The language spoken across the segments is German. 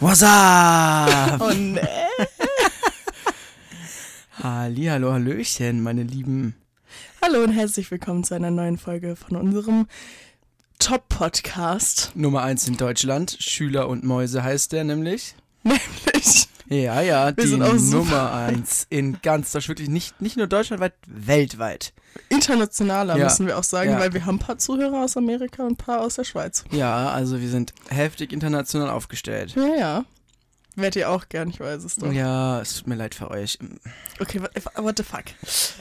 What's up? Oh nee. Hallihallo, Hallöchen, meine Lieben. Hallo und herzlich willkommen zu einer neuen Folge von unserem Top-Podcast. Nummer eins in Deutschland. Schüler und Mäuse heißt der nämlich. Nämlich, Ja, ja, die sind auch. Nummer eins in ganz Deutschland. Wirklich nicht, nicht nur deutschlandweit, weltweit. internationaler Ja. müssen wir auch sagen, Ja. weil wir haben ein paar Zuhörer aus Amerika und ein paar aus der Schweiz. Ja, also wir sind heftig international aufgestellt. Ja, ja. Wärt ihr auch gern, ich weiß es doch. Ja, es tut mir leid für euch. Okay, what, what the fuck?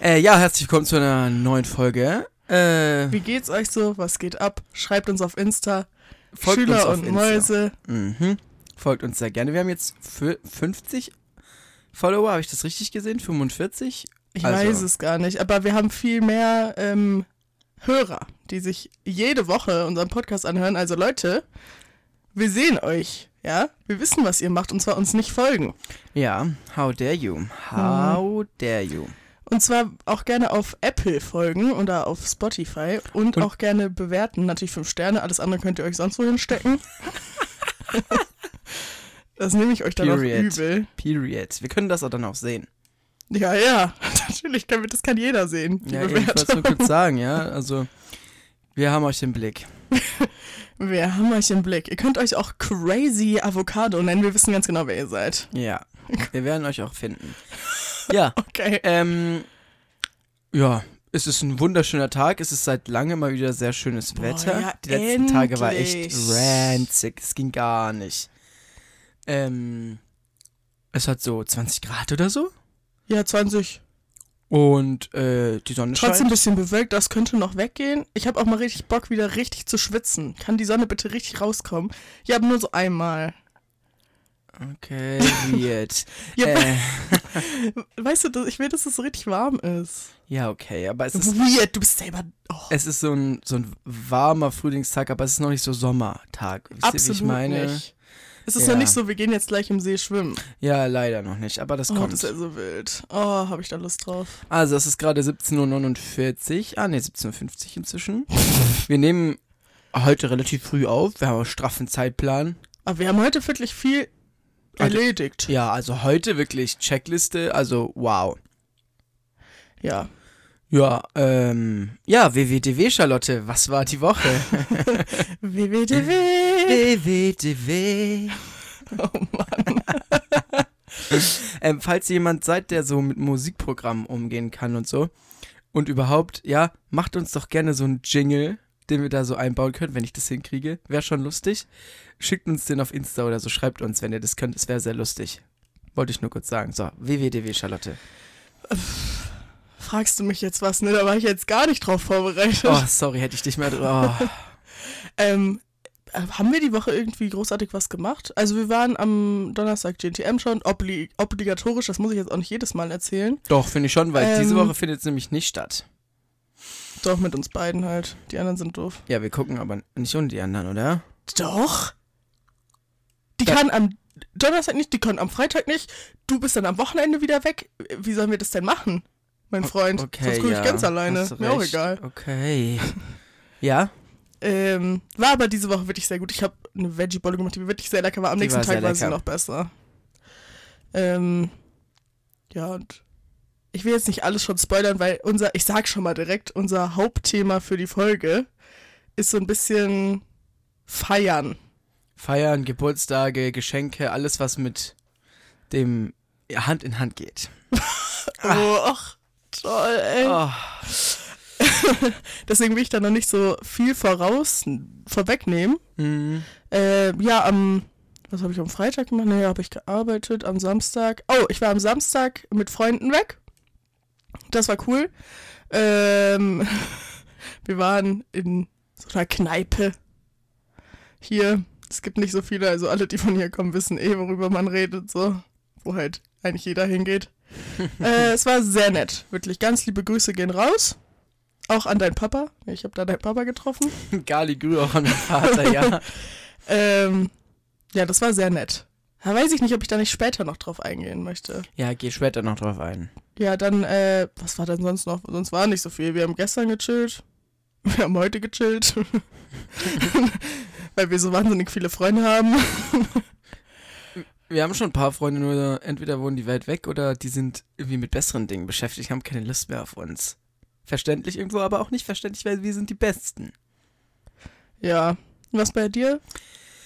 Äh, ja, herzlich willkommen zu einer neuen Folge. Äh, Wie geht's euch so? Was geht ab? Schreibt uns auf Insta. folgt Schüler uns auf und Insta. Mäuse. Mhm. Folgt uns sehr gerne. Wir haben jetzt fü- 50 Follower, habe ich das richtig gesehen? 45? Ich Also- weiß es gar nicht, aber wir haben viel mehr ähm, Hörer, die sich jede Woche unseren Podcast anhören. Also Leute, wir sehen euch, ja? Wir wissen, was ihr macht und zwar uns nicht folgen. Ja, how dare you? How dare you? Und zwar auch gerne auf Apple folgen oder auf Spotify und, Und- auch gerne bewerten. Natürlich fünf Sterne, alles andere könnt ihr euch sonst wo hinstecken. das nehme ich euch dann auch Period. übel. Period. Wir können das auch dann auch sehen. Ja, ja, natürlich, kann, das kann jeder sehen, ja, ich wollte Bewertung. nur kurz sagen, ja. Also, wir haben euch im Blick. Wir haben euch im Blick. Ihr könnt euch auch Crazy Avocado nennen. Wir wissen ganz genau, wer ihr seid. Ja. Wir werden euch auch finden. Ja, Okay. ähm, ja, es ist ein wunderschöner Tag. Es ist seit langem mal wieder sehr schönes Boah, Wetter. ja, Die letzten Tage war echt endlich. ranzig. Es ging gar nicht. Ähm, es hat so 20 Grad oder so. Ja, 20. Und äh, die Sonne Trotzdem ein scheint. bisschen bewölkt, das könnte noch weggehen. Ich habe auch mal richtig Bock, wieder richtig zu schwitzen. Kann die Sonne bitte richtig rauskommen? Ja, aber nur so einmal. Okay, weird. Ja, äh, Weißt du, ich will, dass es so richtig warm ist. ja, okay, aber es ist, Weird, du bist selber. Oh, es ist so ein, so ein warmer Frühlingstag, aber es ist noch nicht so Sommertag. Wisst ihr, wie absolut ich meine? nicht. Es ist Ja. noch nicht so, wir gehen jetzt gleich im See schwimmen. Ja, leider noch nicht, aber das Oh, kommt. das ist ja so wild. Oh, habe ich da Lust drauf. Also, es ist gerade 17.49 Uhr. Ah, ne, 17.50 Uhr inzwischen. Wir nehmen heute relativ früh auf. Wir haben einen straffen Zeitplan. Aber wir haben heute wirklich viel erledigt. Ja, also heute wirklich Checkliste. Also, wow. Ja. Ja, ähm, ja, WWDW, Charlotte, was war die Woche? WWDW. WWDW. Oh Mann. ähm, falls jemand seid, der so mit Musikprogrammen umgehen kann und so und überhaupt, ja, macht uns doch gerne so einen Jingle, den wir da so einbauen können, wenn ich das hinkriege. Wäre schon lustig. Schickt uns den auf Insta oder so, schreibt uns, wenn ihr das könnt. Es wäre sehr lustig. Wollte ich nur kurz sagen. So, WWDW, Charlotte. Fragst du mich jetzt was, ne? Da war ich jetzt gar nicht drauf vorbereitet. Oh, sorry, hätte ich dich mehr. Oh. Ähm, äh, haben wir die Woche irgendwie großartig was gemacht? Also wir waren am Donnerstag GNTM schon, obli obligatorisch, das muss ich jetzt auch nicht jedes Mal erzählen. Doch, finde ich schon, weil Ähm. diese Woche findet es nämlich nicht statt. Doch, mit uns beiden halt. Die anderen sind doof. Ja, wir gucken aber nicht ohne die anderen, oder? Doch. Die kann am Donnerstag nicht, die können am Freitag nicht. Du bist dann am Wochenende wieder weg. Wie sollen wir das denn machen, mein Freund? Okay, Sonst gucke ja. ich ganz alleine. Mir auch egal. Okay. Ja, Ähm, war aber diese Woche wirklich sehr gut. Ich habe eine Veggie-Bolle gemacht, die wirklich sehr lecker war. Am Die nächsten war Tag war sie noch besser. Ähm, ja, und ich will jetzt nicht alles schon spoilern, weil unser, ich sag schon mal direkt, unser Hauptthema für die Folge ist so ein bisschen feiern. Feiern, Geburtstage, Geschenke, alles, was mit dem Hand in Hand geht. Oh, ach, toll, ey. Oh, Deswegen will ich da noch nicht so viel voraus, vorwegnehmen. mhm. Äh, ja, am, was habe ich am Freitag gemacht? Naja, habe ich gearbeitet. Am Samstag. Oh, ich war am Samstag mit Freunden weg. Das war cool. Ähm, wir waren in so einer Kneipe. Hier. Es gibt nicht so viele, also alle, die von hier kommen, wissen eh, worüber man redet, so. Wo halt eigentlich jeder hingeht. äh, es war sehr nett. Wirklich ganz liebe Grüße gehen raus. Auch an deinen Papa. Ich habe da deinen Papa getroffen. Gali Grü auch an meinen Vater, ja. Ähm, ja, das war sehr nett. Da weiß ich nicht, ob ich da nicht später noch drauf eingehen möchte. Ja, geh später noch drauf ein. Ja, dann, äh, was war denn sonst noch? Sonst war nicht so viel. Wir haben gestern gechillt. Wir haben heute gechillt. Weil wir so wahnsinnig viele Freunde haben. Wir haben schon ein paar Freunde, nur entweder wohnen die weit weg oder die sind irgendwie mit besseren Dingen beschäftigt, haben keine Lust mehr auf uns. Verständlich irgendwo, aber auch nicht verständlich, weil wir sind die Besten. Ja. Was bei dir?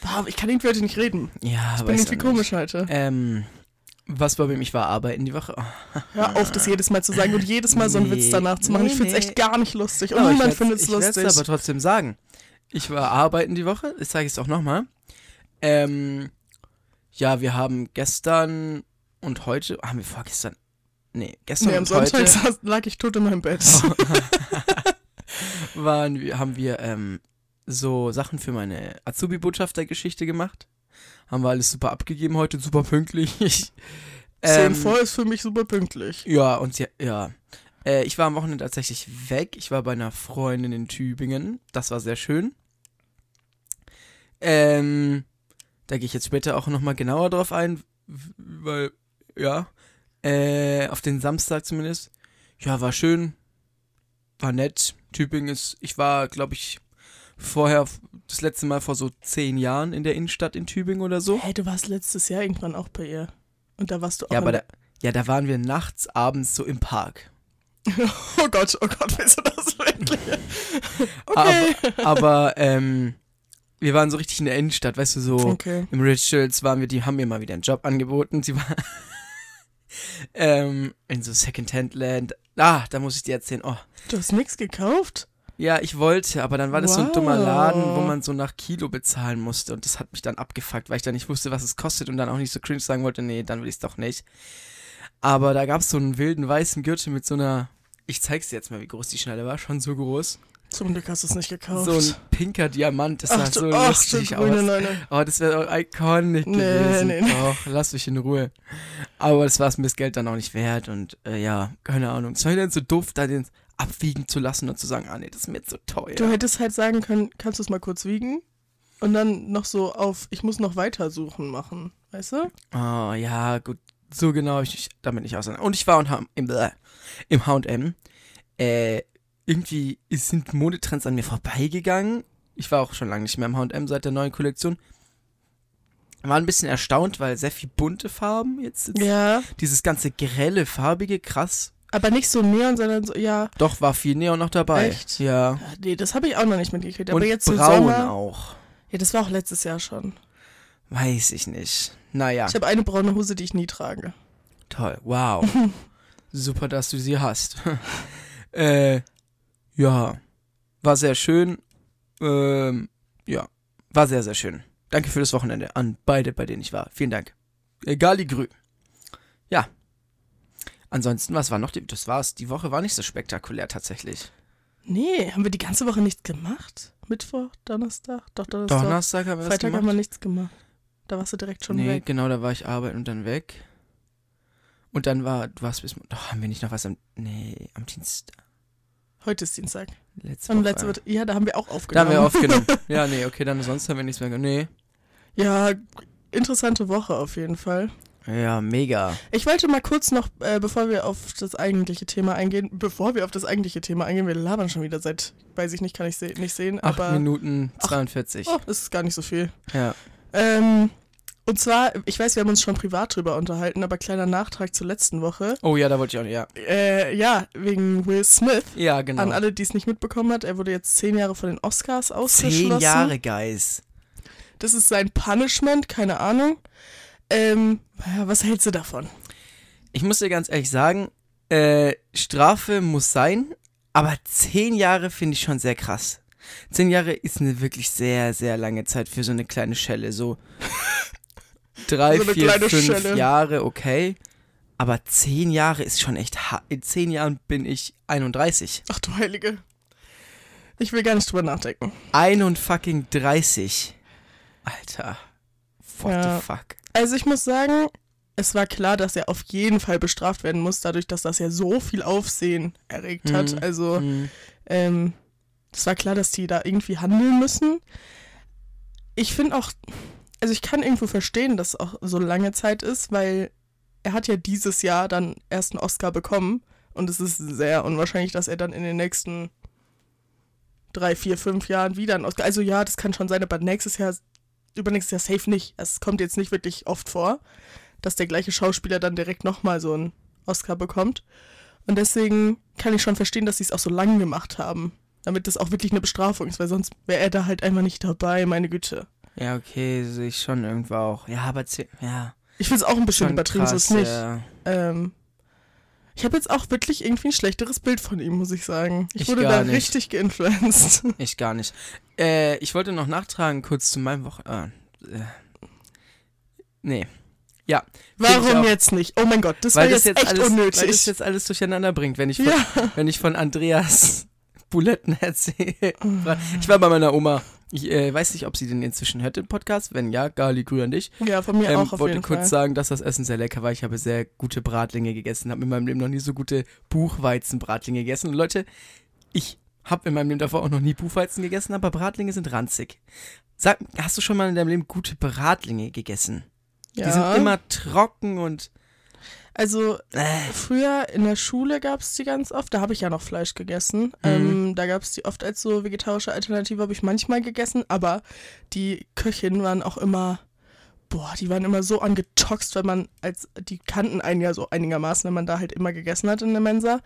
Boah, ich kann irgendwie heute nicht reden. Ja, Ich bin irgendwie komisch heute. Ähm, was bei mir? Ich war arbeiten die Woche. Oh. Hör auf, das jedes Mal zu sagen und jedes Mal so einen Witz danach zu machen. ich nee, find's nee. echt gar nicht lustig. Und ich niemand findet es Ich werde lustig. es aber trotzdem sagen. Ich war arbeiten die Woche, das sage ich es auch nochmal. Ähm, ja, wir haben gestern und heute, haben wir vorgestern, nee, gestern nee, am und heute Sonntag saß, lag ich tot in meinem Bett. waren, wir- haben wir ähm, so Sachen für meine Azubi-Botschafter-Geschichte gemacht. Haben wir alles super abgegeben heute, super pünktlich. Ähm, vor ist für mich super pünktlich. Ja, und sie, ja. Äh, ich war am Wochenende tatsächlich weg. Ich war bei einer Freundin in Tübingen. Das war sehr schön. Ähm, da gehe ich jetzt später auch nochmal genauer drauf ein, weil, ja, äh, auf den Samstag zumindest. Ja, war schön. War nett. Tübingen ist, ich war, glaube ich, vorher das letzte Mal vor so zehn Jahren in der Innenstadt in Tübingen oder so. Hey, du warst letztes Jahr irgendwann auch bei ihr. Und da warst du auch. Ja, aber da, ja, da waren wir nachts, abends so im Park. Oh Gott, oh Gott, willst du das wirklich? Okay. Aber, aber ähm, wir waren so richtig in der Innenstadt, weißt du, so okay. im Rituals waren wir, die haben mir mal wieder einen Job angeboten. Sie war ähm, in so Second-Hand-Land. Ah, da muss ich dir erzählen. Oh, Du hast nichts gekauft? ja, ich wollte, aber dann war das so ein dummer Wow. Laden, wo man so nach Kilo bezahlen musste und das hat mich dann abgefuckt, weil ich dann nicht wusste, was es kostet und dann auch nicht so cringe sagen wollte, nee, dann will ich es doch nicht. Aber da gab es so einen wilden weißen Gürtel mit so einer, ich zeig's dir jetzt mal, wie groß die Schneide war, schon so groß. Zum Glück hast du es nicht gekauft. So ein pinker Diamant, das sah so ach, lustig grüne aus. Neune. Oh, das wäre iconic Nee, gewesen. nee, nee. Och, lass mich in Ruhe. Aber das war es mir das Geld dann auch nicht wert und äh, ja, keine Ahnung. Es war dann so doof, da den abwiegen zu lassen und zu sagen, ah nee, das ist mir zu teuer. Du hättest halt sagen können, kannst du es mal kurz wiegen? Und dann noch so auf, ich muss noch weiter suchen machen, weißt du? Oh, ja, gut. So genau ich mich damit nicht auseinander. Und ich war im, äh, im H&M. Äh, irgendwie sind Modetrends an mir vorbeigegangen. Ich war auch schon lange nicht mehr im H&M seit der neuen Kollektion. War ein bisschen erstaunt, weil sehr viel bunte Farben jetzt sind. Ja. Dieses ganze grelle, farbige, krass. Aber nicht so neon, sondern so, ja. Doch, war viel Neon noch dabei. Echt? Ja. Ja, Nee, das habe ich auch noch nicht mitgekriegt. Aber Und jetzt so braun Sommer. auch. Ja, das war auch letztes Jahr schon. Weiß ich nicht. Naja, Ich habe eine braune Hose, die ich nie trage. toll. Wow. Super, dass du sie hast. äh, ja. War sehr schön. Ähm, ja. War sehr, sehr schön. Danke für das Wochenende an beide, bei denen ich war. Vielen Dank. Egal die Grü. Ja. Ansonsten, was war noch? Die, das war's. Die Woche war nicht so spektakulär tatsächlich. Nee, haben wir die ganze Woche nichts gemacht? Mittwoch, Donnerstag? Doch, Donnerstag. Donnerstag haben wir Freitag haben wir nichts gemacht. Da warst du direkt schon nee, weg. genau, da war ich arbeiten und dann weg. Und dann war, du warst bis, doch, haben wir nicht noch was am, nee, am Dienstag, Heute ist Dienstag. letzte Und Woche. letzte Woche, ja, da haben wir auch da aufgenommen. haben wir aufgenommen. ja, nee, okay, dann sonst haben wir nichts mehr, nee. Ja, interessante Woche auf jeden Fall. Ja, mega. Ich wollte mal kurz noch, äh, bevor wir auf das eigentliche Thema eingehen, bevor wir auf das eigentliche Thema eingehen, wir labern schon wieder seit, weiß ich nicht, kann ich se nicht sehen, Acht aber Minuten Ach. 42. oh, das ist gar nicht so viel. Ja. Ähm, und zwar, ich weiß, wir haben uns schon privat drüber unterhalten, aber kleiner Nachtrag zur letzten Woche. Oh ja, da wollte ich auch nicht, ja. Äh, ja, wegen Will Smith. Ja, genau. An alle, die es nicht mitbekommen hat, er wurde jetzt zehn Jahre von den Oscars ausgeschlossen. Zehn Jahre, Guys. Das ist sein Punishment, keine Ahnung. Ähm, was hältst du davon? Ich muss dir ganz ehrlich sagen, äh, Strafe muss sein, aber zehn Jahre finde ich schon sehr krass. Zehn Jahre ist eine wirklich sehr, sehr lange Zeit für so eine kleine Schelle. So drei, So vier, fünf Schelle. Jahre, okay. Aber zehn Jahre ist schon echt hart. In zehn Jahren bin ich 31. Ach du Heilige. Ich will gar nicht drüber nachdenken. 31 30. Alter. What Ja. the fuck? Also ich muss sagen, es war klar, dass er auf jeden Fall bestraft werden muss, dadurch, dass das ja so viel Aufsehen erregt hat. Mhm. Also Hm. ähm, es war klar, dass die da irgendwie handeln müssen. Ich finde auch, also ich kann irgendwo verstehen, dass es auch so lange Zeit ist, weil er hat ja dieses Jahr dann erst einen Oscar bekommen und es ist sehr unwahrscheinlich, dass er dann in den nächsten drei, vier, fünf Jahren wieder einen Oscar. Also ja, das kann schon sein, aber nächstes Jahr übernächstes Jahr safe nicht. Es kommt jetzt nicht wirklich oft vor, dass der gleiche Schauspieler dann direkt nochmal so einen Oscar bekommt. Und deswegen kann ich schon verstehen, dass sie es auch so lang gemacht haben. Damit das auch wirklich eine Bestrafung ist, weil sonst wäre er da halt einfach nicht dabei, meine Güte. Ja, okay, sehe ich schon irgendwo auch. Ja, aber ja. Ich finde es auch ein bisschen übertrieben, so krass, ist nicht. ja. Ähm, ich habe jetzt auch wirklich irgendwie ein schlechteres Bild von ihm, muss ich sagen. Ich, Ich wurde da nicht. richtig geinfluenced. Ich gar nicht. Äh, ich wollte noch nachtragen, kurz zu meinem Wochen... Ah, äh, nee. Ja. Warum jetzt nicht? Oh mein Gott, das war Weil jetzt, jetzt echt alles, unnötig. Weil das jetzt alles durcheinander bringt, wenn ich von, ja. wenn ich von Andreas Buletten erzähle. Ich war bei meiner Oma. Ich äh, weiß nicht, ob sie den inzwischen hört, den Podcast. Wenn ja, Gali, grüß an dich. ja, von mir ähm, auch auf wollte jeden kurz Fall. sagen, dass das Essen sehr lecker war. Ich habe sehr gute Bratlinge gegessen. Habe in meinem Leben noch nie so gute Buchweizen-Bratlinge gegessen. Und Leute, ich habe in meinem Leben davor auch noch nie Buchweizen gegessen, aber Bratlinge sind ranzig. Sag, hast du schon mal in deinem Leben gute Bratlinge gegessen? ja. Die sind immer trocken und Also äh, früher in der Schule gab es die ganz oft. Da habe ich ja noch Fleisch gegessen. Mhm. Ähm, da gab es die oft als so vegetarische Alternative, habe ich manchmal gegessen. Aber die Köchinnen waren auch immer, boah, die waren immer so angetoxt, weil man als, die kannten einen ja so einigermaßen, wenn man da halt immer gegessen hat in der Mensa.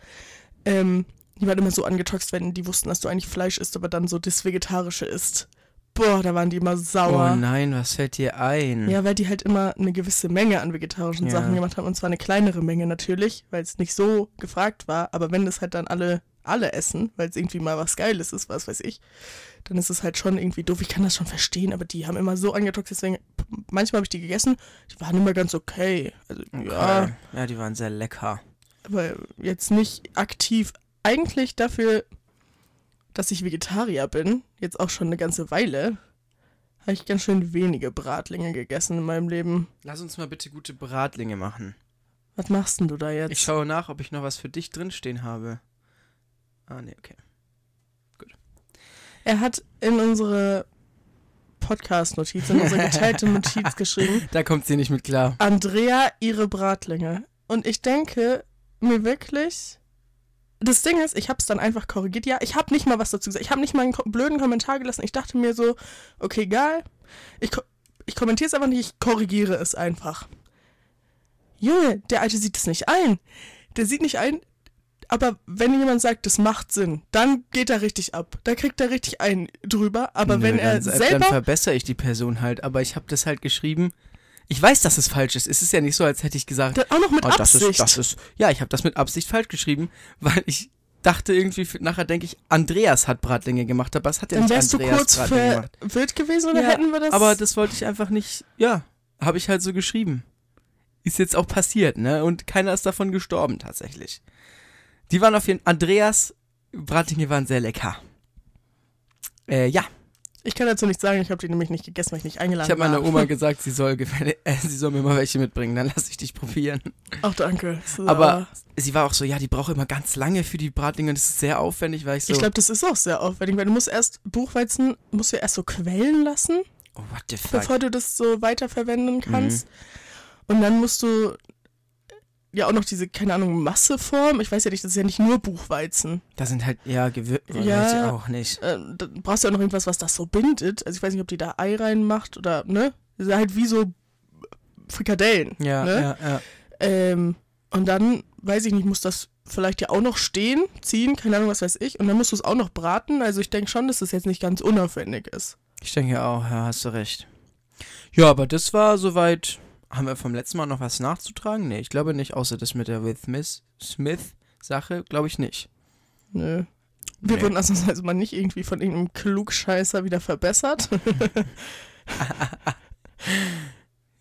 Ähm, die waren immer so angetoxt, wenn die wussten, dass du eigentlich Fleisch isst, aber dann so das Vegetarische isst. Boah, da waren die immer sauer. oh nein, was fällt dir ein? Ja, weil die halt immer eine gewisse Menge an vegetarischen Ja. Sachen gemacht haben. Und zwar eine kleinere Menge natürlich, weil es nicht so gefragt war. Aber wenn das halt dann alle, alle essen, weil es irgendwie mal was Geiles ist, was weiß ich, dann ist es halt schon irgendwie doof. Ich kann das schon verstehen, aber die haben immer so angetoxt, deswegen, manchmal habe ich die gegessen, die waren immer ganz okay. Also, ja, Okay. ja, die waren sehr lecker. aber jetzt nicht aktiv. Eigentlich dafür, dass ich Vegetarier bin, jetzt auch schon eine ganze Weile, habe ich ganz schön wenige Bratlinge gegessen in meinem Leben. Lass uns mal bitte gute Bratlinge machen. Was machst denn du da jetzt? Ich schaue nach, ob ich noch was für dich drinstehen habe. Ah, nee, okay. er hat in unsere Podcast-Notiz, in unsere geteilte Notiz geschrieben, Da kommt sie nicht mit klar. Andrea, ihre Bratlinge. Und ich denke mir wirklich, das Ding ist, ich habe es dann einfach korrigiert. Ja, ich habe nicht mal was dazu gesagt. Ich habe nicht mal einen blöden Kommentar gelassen. Ich dachte mir so, okay, geil. Ich, ko ich kommentiere es einfach nicht, ich korrigiere es einfach. Junge, der Alte sieht es nicht ein. Der sieht nicht ein, aber wenn jemand sagt, das macht Sinn, dann geht er richtig ab. Da kriegt er richtig ein drüber. Aber Nö, wenn er dann, Dann selber. verbessere ich die Person halt, aber ich habe das halt geschrieben. Ich weiß, dass es falsch ist. Es ist ja nicht so, als hätte ich gesagt, Dann auch noch mit oh, das Absicht. ist, das ist, ja, ich habe das mit Absicht falsch geschrieben, weil ich dachte irgendwie, für- nachher denke ich, Andreas hat Bratlinge gemacht, aber es hat ja dann nicht wärst du Andreas kurz Bratlinge gemacht. verwirrt gewesen oder Ja, hätten wir das? Aber das wollte ich einfach nicht, ja, habe ich halt so geschrieben. Ist jetzt auch passiert, ne? Und keiner ist davon gestorben, tatsächlich. Die waren auf jeden Fall, Andreas Bratlinge waren sehr lecker. Äh, ja, ich kann dazu nichts sagen, ich habe die nämlich nicht gegessen, weil ich nicht eingeladen ich habe war. meiner Oma gesagt, sie soll, äh, sie soll mir mal welche mitbringen, dann lasse ich dich probieren. Ach, danke. Ist Aber sie war auch so, ja, die braucht immer ganz lange für die Bratlinge und das ist sehr aufwendig, weil ich so, Ich glaube, das ist auch sehr aufwendig, weil du musst erst Buchweizen, musst du erst so quellen lassen, oh, what the fuck. bevor du das so weiterverwenden Mhm. kannst. Und dann musst du ja auch noch diese, keine Ahnung, Masseform. Ich weiß ja nicht, das ist ja nicht nur Buchweizen. Da sind halt, ja, Gewürze, Ja. auch nicht. Äh, dann brauchst du ja auch noch irgendwas, was das so bindet. Also ich weiß nicht, ob die da Ei reinmacht oder, ne? Das ist halt wie so Frikadellen. Ja, ne? ja, ja. Ähm, und dann, weiß ich nicht, muss das vielleicht ja auch noch stehen, ziehen, keine Ahnung, was weiß ich. Und dann musst du es auch noch braten. Also ich denke schon, dass das jetzt nicht ganz unaufwendig ist. Ich denke auch, ja, hast du recht. Ja, aber das war soweit. Haben wir vom letzten Mal noch was nachzutragen? Nee, ich glaube nicht, außer das mit der Will Smith, Smith Sache, glaube ich nicht. Nö. Wir Nee. wurden ausnahmsweise mal nicht irgendwie von irgendeinem Klugscheißer wieder verbessert.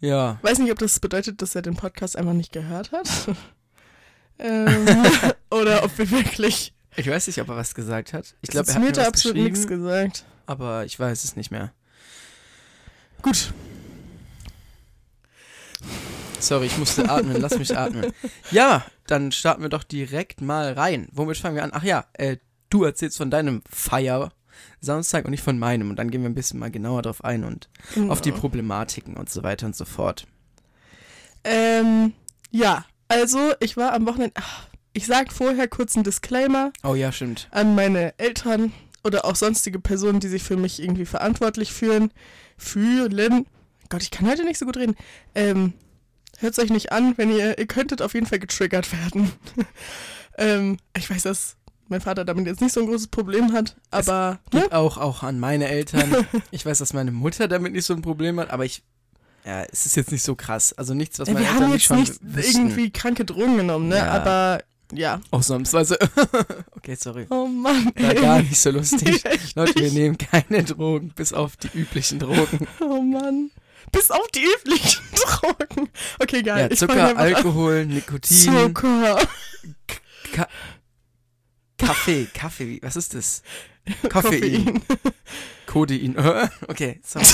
Ja. Weiß nicht, ob das bedeutet, dass er den Podcast einfach nicht gehört hat. ähm, oder ob wir wirklich. Ich weiß nicht, ob er was gesagt hat. Ich glaube, er hat mir da absolut nichts gesagt. aber ich weiß es nicht mehr. Gut. Sorry, ich musste atmen, lass mich atmen. Ja, dann starten wir doch direkt mal rein. Womit fangen wir an? Ach ja, äh, du erzählst von deinem Feier Samstag und nicht von meinem. Und dann gehen wir ein bisschen mal genauer drauf ein und auf die Genau. Problematiken und so weiter und so fort. Ähm, ja, also ich war am Wochenende. Ach, ich sag vorher kurz einen Disclaimer Oh ja, stimmt. an meine Eltern oder auch sonstige Personen, die sich für mich irgendwie verantwortlich fühlen, fühlen. Gott, ich kann heute nicht so gut reden. Ähm, hört euch nicht an, wenn ihr, ihr könntet auf jeden Fall getriggert werden. ähm, ich weiß, dass mein Vater damit jetzt nicht so ein großes Problem hat, aber ne? auch, auch an meine Eltern. ich weiß, dass meine Mutter damit nicht so ein Problem hat, aber ich ja, es ist jetzt nicht so krass. Also nichts, was ja, meine wir Eltern haben nicht jetzt schon nicht wüssten. irgendwie kranke Drogen genommen, ne? Ja. Aber ja. Ausnahmsweise. okay, sorry. Oh Mann, War ey. gar nicht so lustig. Leute, wir nicht. nehmen keine Drogen, bis auf die üblichen Drogen. Oh Mann. Bis auf die üblichen Drogen. Okay, geil. Ja, Zucker. Alkohol, Nikotin, Zucker. Ka Kaffee, Kaffee, was ist das? Koffein. Koffein. Codein. Okay, sorry.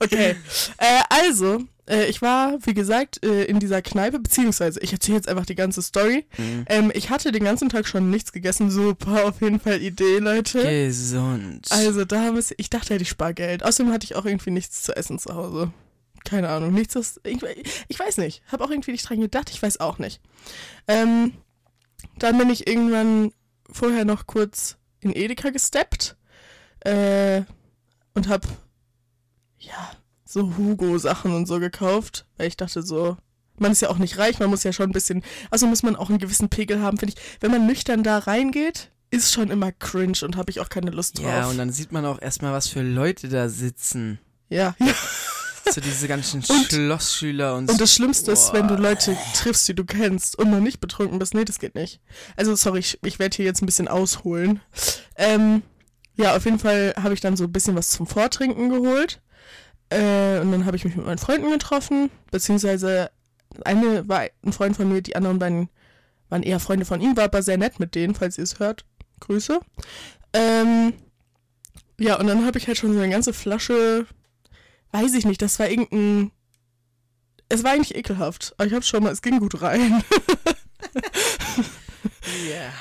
Okay. Äh, also, äh, ich war, wie gesagt, äh, in dieser Kneipe, beziehungsweise ich erzähle jetzt einfach die ganze Story. Mhm. Ähm, ich hatte den ganzen Tag schon nichts gegessen. Super, auf jeden Fall Idee, Leute. Gesund. Also da haben wir, ich dachte, hätte ich Spargeld. Außerdem hatte ich auch irgendwie nichts zu essen zu Hause. Keine Ahnung, nichts, was, ich, ich weiß nicht. Habe auch irgendwie nicht dran gedacht, ich weiß auch nicht. Ähm, dann bin ich irgendwann vorher noch kurz in Edeka gesteppt äh, und hab ja so Hugo-Sachen und so gekauft, weil ich dachte so, man ist ja auch nicht reich, man muss ja schon ein bisschen, also muss man auch einen gewissen Pegel haben, finde ich. Wenn man nüchtern da reingeht, ist schon immer cringe und habe ich auch keine Lust drauf. ja, und dann sieht man auch erstmal, was für Leute da sitzen. ja, ja. So diese ganzen Und- Schlossschüler und, Und das Schlimmste ist, wenn du. Leute triffst, die du kennst und noch nicht betrunken bist. Nee, das geht nicht. Also, sorry, ich, ich werde hier jetzt ein bisschen ausholen. Ähm, ja, auf jeden Fall habe ich dann so ein bisschen was zum Vortrinken geholt. Äh, und dann habe ich mich mit meinen Freunden getroffen. Beziehungsweise eine war ein Freund von mir, die anderen beiden waren eher Freunde von ihm, war aber sehr nett mit denen, falls ihr es hört. Grüße. Ähm, ja, und dann habe ich halt schon so eine ganze Flasche, weiß ich nicht, das war irgendein es war eigentlich ekelhaft, aber ich hab's schon mal, es ging gut rein. Yeah.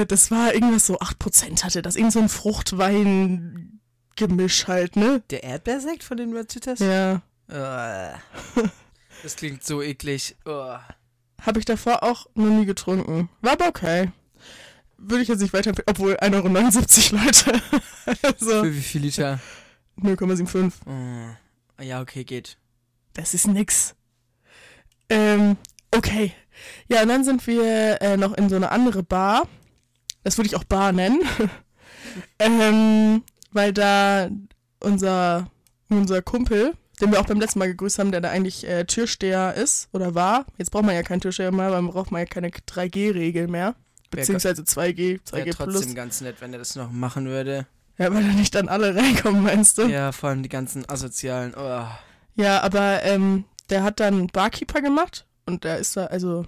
Äh, das war irgendwas so 8% hatte das, irgend so ein Fruchtwein-Gemisch halt, ne? Der Erdbeersekt, von dem du erzählt hast? Ja. Uah. Das klingt so eklig. Uah. Habe ich davor auch noch nie getrunken. War aber okay. Würde ich jetzt nicht weiter, obwohl 1,79 Euro, Leute. also Für wie viel Liter? 0,75. Oh. Ja, okay, geht. Das ist nix. Ähm, okay. Ja, und dann sind wir äh, noch in so eine andere Bar. Das würde ich auch Bar nennen. ähm, weil da unser, unser Kumpel, den wir auch beim letzten Mal gegrüßt haben, der da eigentlich äh, Türsteher ist oder war. Jetzt braucht man ja keinen Türsteher mehr, weil man braucht man ja keine 3G-Regel mehr. Beziehungsweise 2G, 2G Wäre plus. trotzdem ganz nett, wenn er das noch machen würde. Ja, weil da nicht dann alle reinkommen, meinst du? Ja, vor allem die ganzen asozialen. Oh. Ja, aber ähm, der hat dann Barkeeper gemacht und der ist da, also,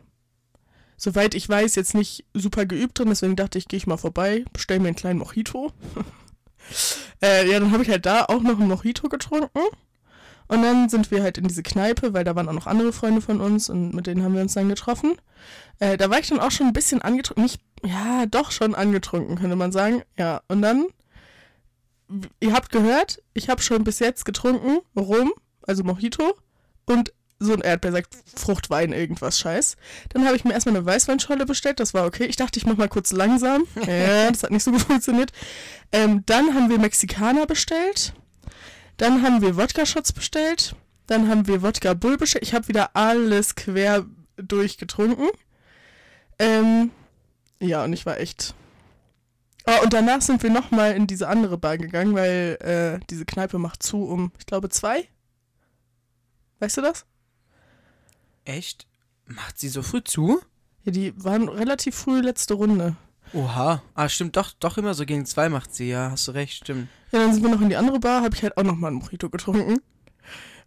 soweit ich weiß, jetzt nicht super geübt drin, deswegen dachte ich, gehe ich mal vorbei, bestell mir einen kleinen Mojito. äh, ja, dann habe ich halt da auch noch einen Mojito getrunken. Und dann sind wir halt in diese Kneipe, weil da waren auch noch andere Freunde von uns und mit denen haben wir uns dann getroffen. Äh, da war ich dann auch schon ein bisschen angetrunken, nicht, ja, doch schon angetrunken, könnte man sagen. Ja, und dann, ihr habt gehört, ich habe schon bis jetzt getrunken, Rum, also Mojito und so ein Erdbeersekt, Fruchtwein, irgendwas Scheiß. Dann habe ich mir erstmal eine Weißweinscholle bestellt, das war okay. Ich dachte, ich mache mal kurz langsam. Ja, das hat nicht so gut funktioniert. Ähm, dann haben wir Mexikaner bestellt. Dann haben wir Wodka-Shots bestellt. Dann haben wir Wodka Bull bestellt. Ich habe wieder alles quer durchgetrunken. Ähm, ja, und ich war echt. Oh, und danach sind wir nochmal in diese andere Bar gegangen, weil äh, diese Kneipe macht zu um, ich glaube, zwei. Weißt du das? Echt? Macht sie so früh zu? Ja, die waren relativ früh letzte Runde. Oha. Ah, stimmt, doch, doch immer so gegen zwei macht sie, ja, hast du recht, stimmt. Ja, dann sind wir noch in die andere Bar, habe ich halt auch nochmal einen Mojito getrunken.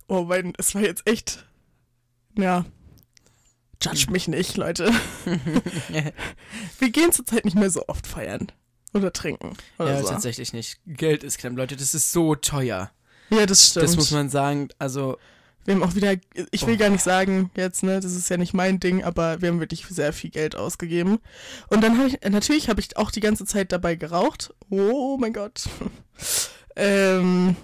Oh mein, es war jetzt echt. Ja. Judge mich nicht, Leute. Wir gehen zurzeit nicht mehr so oft feiern. Oder trinken. Oder ja, so. tatsächlich nicht. Geld ist knapp, Leute, das ist so teuer. Ja, das stimmt. Das muss man sagen, also, Wir haben auch wieder, ich will Oh. gar nicht sagen jetzt, ne, das ist ja nicht mein Ding, aber wir haben wirklich sehr viel Geld ausgegeben. Und dann habe ich, natürlich habe ich auch die ganze Zeit dabei geraucht. Oh mein Gott. ähm,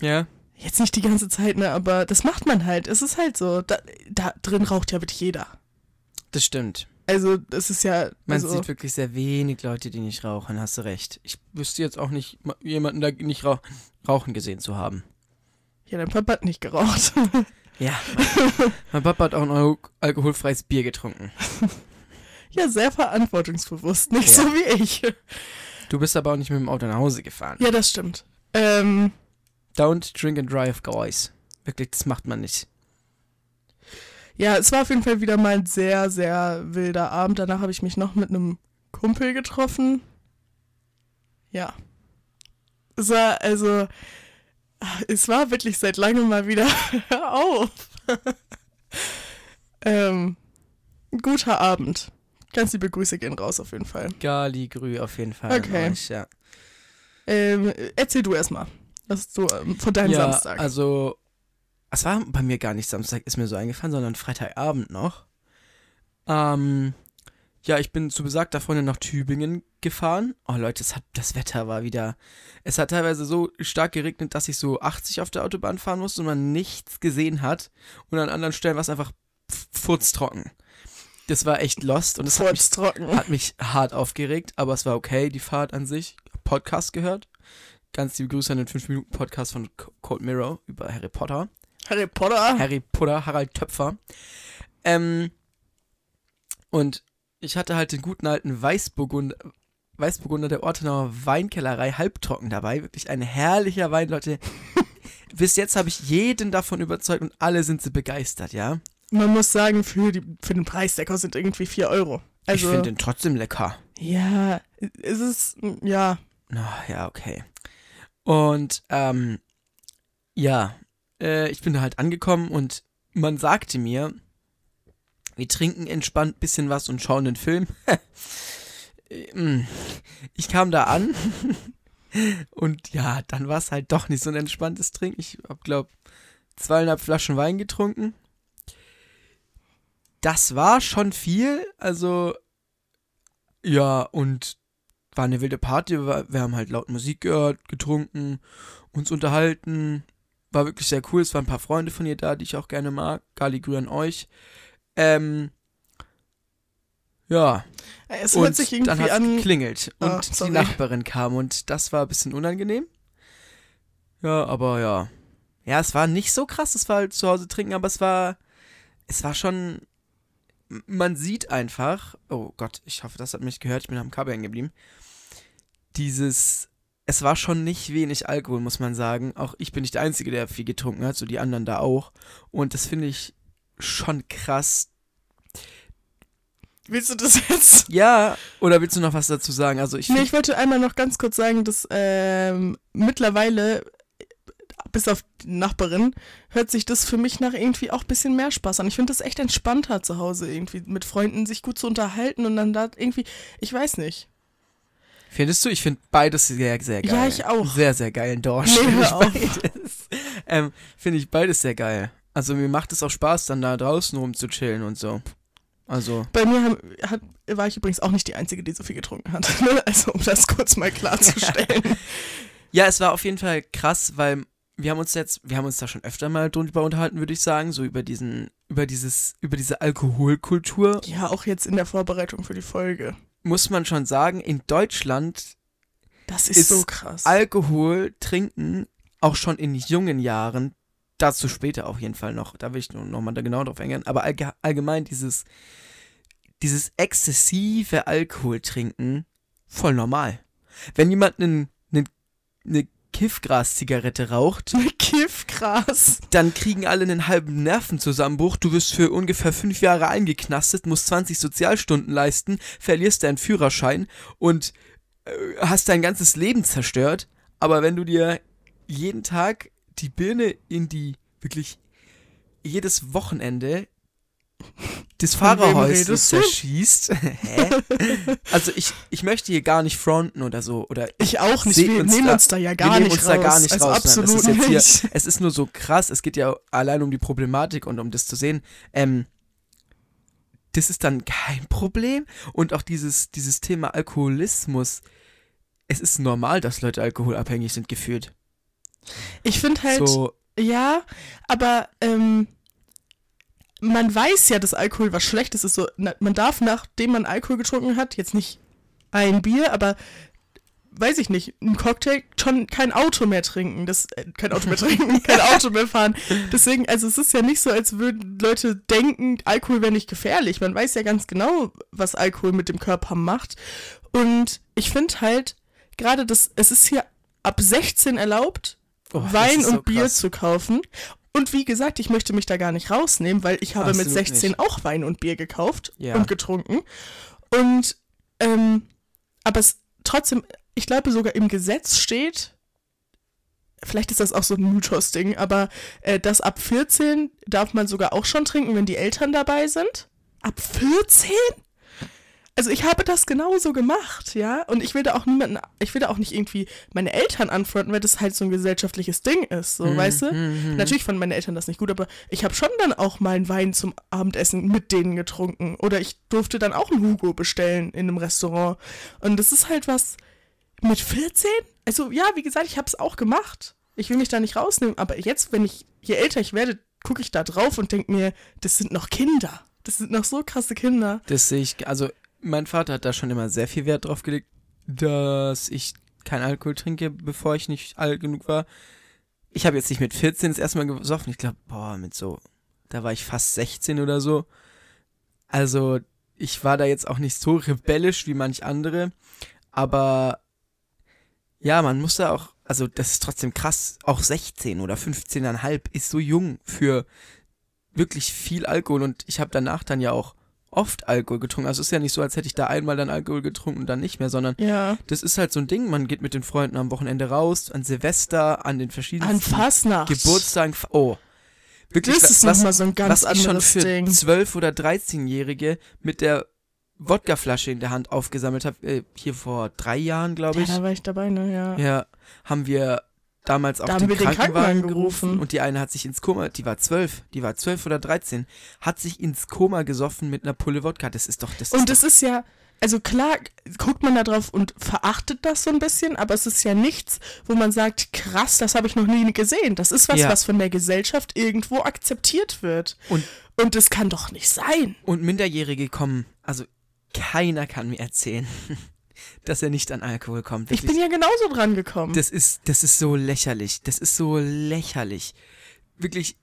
ja. jetzt nicht die ganze Zeit, ne, aber das macht man halt. Es ist halt so. Da, da drin raucht ja wirklich jeder. Das stimmt. Also, das ist ja. Man also, sieht wirklich sehr wenig Leute, die nicht rauchen, hast du recht. Ich wüsste jetzt auch nicht, ma- jemanden da nicht rauch rauchen gesehen zu haben. Ja, dein Papa hat nicht geraucht. Ja, mein, mein Papa hat auch ein al alkoholfreies Bier getrunken. ja, sehr verantwortungsbewusst. Nicht Ja. so wie ich. Du bist aber auch nicht mit dem Auto nach Hause gefahren. Ja, das stimmt. Ähm, Don't drink and drive, guys. Wirklich, das macht man nicht. ja, es war auf jeden Fall wieder mal ein sehr, sehr wilder Abend. Danach habe ich mich noch mit einem Kumpel getroffen. Ja. Es war, also, es war wirklich seit langem mal wieder. Auf! ähm, guter Abend. Ganz liebe Grüße gehen raus auf jeden Fall. Gali Grü auf jeden Fall. Okay. euch, ja. Ähm, erzähl du erstmal. Was du ähm, von deinem ja, Samstag? also, es war bei mir gar nicht Samstag, ist mir so eingefallen, sondern Freitagabend noch. Ähm, ja, ich bin zu besagter Freundin nach Tübingen gefahren. Oh Leute, es hat, das Wetter war wieder, es hat teilweise so stark geregnet, dass ich so 80 auf der Autobahn fahren musste und man nichts gesehen hat. Und an anderen Stellen war es einfach furztrocken. Das war echt lost und es hat mich hat mich hart aufgeregt, aber es war okay, die Fahrt an sich. Podcast gehört. Ganz liebe Grüße an den 5-Minuten-Podcast von Co- Cold Mirror über Harry Potter. Harry Potter. Harry Potter, Harald Töpfer. Ähm, und ich hatte halt den guten alten Weißburgunder, Weißburgunder der Ortenauer Weinkellerei halbtrocken dabei. Wirklich ein herrlicher Wein, Leute. Bis jetzt habe ich jeden davon überzeugt und alle sind sie begeistert, ja. Man muss sagen, für, die, für den Preis, der kostet irgendwie 4 Euro. Also, ich finde den trotzdem lecker. ja, es ist, ja, Na, ja, okay. Und, ähm, ja, äh, ich bin da halt angekommen und man sagte mir, wir trinken entspannt bisschen was und schauen den Film. Ähm, ich kam da an und ja, dann war es halt doch nicht so ein entspanntes Trinken. Ich hab, glaub, zweieinhalb Flaschen Wein getrunken. Das war schon viel, also, ja, und war eine wilde Party. Wir haben halt laut Musik gehört, getrunken, uns unterhalten. War wirklich sehr cool. Es waren ein paar Freunde von ihr da, die ich auch gerne mag. Gali Grü an euch. Ähm, ja, es und hört sich dann irgendwie hat an. geklingelt und Ah, die. Nachbarin kam und das war ein bisschen unangenehm. Ja, aber ja. Ja, es war nicht so krass, es war halt zu Hause trinken, aber es war, es war schon, man sieht einfach, oh Gott, ich hoffe, das hat mich gehört, ich bin am Kabel hängen geblieben. Dieses, es war schon nicht wenig Alkohol, muss man sagen. Auch ich bin nicht der Einzige, der viel getrunken hat, so die anderen da auch. Und das finde ich schon krass, Willst du das jetzt? ja, oder willst du noch was dazu sagen? Also ich Nee, ich wollte einmal noch ganz kurz sagen, dass ähm, mittlerweile, bis auf die Nachbarin, hört sich das für mich nach irgendwie auch ein bisschen mehr Spaß an. Ich finde das echt entspannter zu Hause irgendwie, mit Freunden sich gut zu unterhalten und dann da irgendwie, ich weiß nicht. Findest du? Ich finde beides sehr, sehr geil. Ja, ich auch. Sehr, sehr geilen Dorsch. Nee, Finde ich hör auf. beides. Ähm, finde ich beides sehr geil. Also mir macht es auch Spaß, dann da draußen rumzuchillen und so. Also, Bei mir haben, hat, war ich übrigens auch nicht die Einzige, die so viel getrunken hat. also um das kurz mal klarzustellen. ja, es war auf jeden Fall krass, weil wir haben uns jetzt, wir haben uns da schon öfter mal drüber unterhalten, würde ich sagen, so über diesen, über dieses, über diese Alkoholkultur. ja, auch jetzt in der Vorbereitung für die Folge. Muss man schon sagen, in Deutschland Das ist, Ist so krass. Alkohol trinken, auch schon in jungen Jahren, dazu später auf jeden Fall noch, da will ich noch mal da genau drauf eingehen, aber allge allgemein dieses, dieses exzessive Alkohol trinken, voll normal. Wenn jemand einen, einen, eine Kiffgras-Zigarette raucht, Kiffgras. dann kriegen alle einen halben Nervenzusammenbruch. Du wirst für ungefähr fünf Jahre eingeknastet, musst 20 Sozialstunden leisten, verlierst deinen Führerschein und äh, hast dein ganzes Leben zerstört. Aber wenn du dir jeden Tag die Birne in die wirklich jedes Wochenende des du? zerschießt, hä? Also ich, ich möchte hier gar nicht fronten oder so oder Ich auch nicht. Wir uns nehmen da- uns da ja wir gar nehmen nicht uns raus. da gar nicht also raus. Nein, absolut das ist jetzt nicht. Hier, es ist nur so krass, es geht ja allein um die Problematik und um das zu sehen. Ähm, das ist dann kein Problem. Und auch dieses, dieses Thema Alkoholismus, es ist normal, dass Leute alkoholabhängig sind, gefühlt. Ich finde halt, so, ja, aber ähm, man weiß ja, dass Alkohol was Schlechtes ist. So, man darf, nachdem man Alkohol getrunken hat, jetzt nicht ein Bier, aber weiß ich nicht, ein Cocktail schon kein Auto mehr trinken. Das, äh, kein Auto mehr trinken, kein Auto mehr fahren. Deswegen, also es ist ja nicht so, als würden Leute denken, Alkohol wäre nicht gefährlich. Man weiß ja ganz genau, was Alkohol mit dem Körper macht. Und ich finde halt, gerade das, es ist hier ab 16 erlaubt, Das Wein so und Bier krass. zu kaufen. Und wie gesagt, ich möchte mich da gar nicht rausnehmen, weil ich habe mit Absolut 16 nicht. auch Wein und Bier gekauft Ja. und getrunken. Und, ähm, aber es trotzdem, ich glaube sogar im Gesetz steht, vielleicht ist das auch so ein Mythos-Ding, aber äh, dass ab 14 darf man sogar auch schon trinken, wenn die Eltern dabei sind. Ab 14? Also ich habe das genauso gemacht, ja. Und ich will da auch niemanden, ich will da auch nicht irgendwie meine Eltern anfronten, weil das halt so ein gesellschaftliches Ding ist, so, Mhm, weißt du? mhm, Natürlich fanden meine Eltern das nicht gut, aber ich habe schon dann auch mal einen Wein zum Abendessen mit denen getrunken. Oder ich durfte dann auch einen Hugo bestellen in einem Restaurant. Und das ist halt was mit 14? Also ja, wie gesagt, ich habe es auch gemacht. Ich will mich da nicht rausnehmen, aber jetzt, wenn ich, je älter ich werde, gucke ich da drauf und denke mir, das sind noch Kinder. Das sind noch so krasse Kinder. Das sehe ich, also mein Vater hat da schon immer sehr viel Wert drauf gelegt, dass ich kein Alkohol trinke, bevor ich nicht alt genug war. Ich habe jetzt nicht mit 14 das erste Mal gesoffen. Ich glaube, boah, mit so, da war ich fast 16 oder so. Also, ich war da jetzt auch nicht so rebellisch wie manch andere. Aber ja, man muss da auch, also das ist trotzdem krass. Auch 16 oder 15,5 ist so jung für wirklich viel Alkohol. Und ich habe danach dann ja auch oft Alkohol getrunken. Also es ist ja nicht so, als hätte ich da einmal dann Alkohol getrunken und dann nicht mehr, sondern Ja. das ist halt so ein Ding. Man geht mit den Freunden am Wochenende raus, an Silvester, an den verschiedenen An Fastnacht. Geburtstagen. Oh. Wirklich, Das ist was, nochmal so ein ganz was ich schon für Ding. 12- oder 13-Jährige mit der Wodkaflasche in der Hand aufgesammelt habe, äh, hier vor drei Jahren, glaube Ja, ich. da war ich dabei, ne, ja. Ja, haben wir damals auch Da den, wir den Krankenwagen Krankenwagen gerufen gerufen. und die eine hat sich ins Koma, die war zwölf, die war zwölf oder dreizehn, hat sich ins Koma gesoffen mit einer Pulle Wodka. Das ist doch, das Und ist es ist ja, also klar, guckt man da drauf und verachtet das so ein bisschen, aber es ist ja nichts, wo man sagt, krass, das habe ich noch nie gesehen. Das ist was, Ja. was von der Gesellschaft irgendwo akzeptiert wird. Und- und das kann doch nicht sein. und Minderjährige kommen, also keiner kann mir erzählen, dass er nicht an Alkohol kommt. Ich Wirklich. bin ja genauso dran gekommen. Das ist, das ist so lächerlich. Das ist so lächerlich. Wirklich,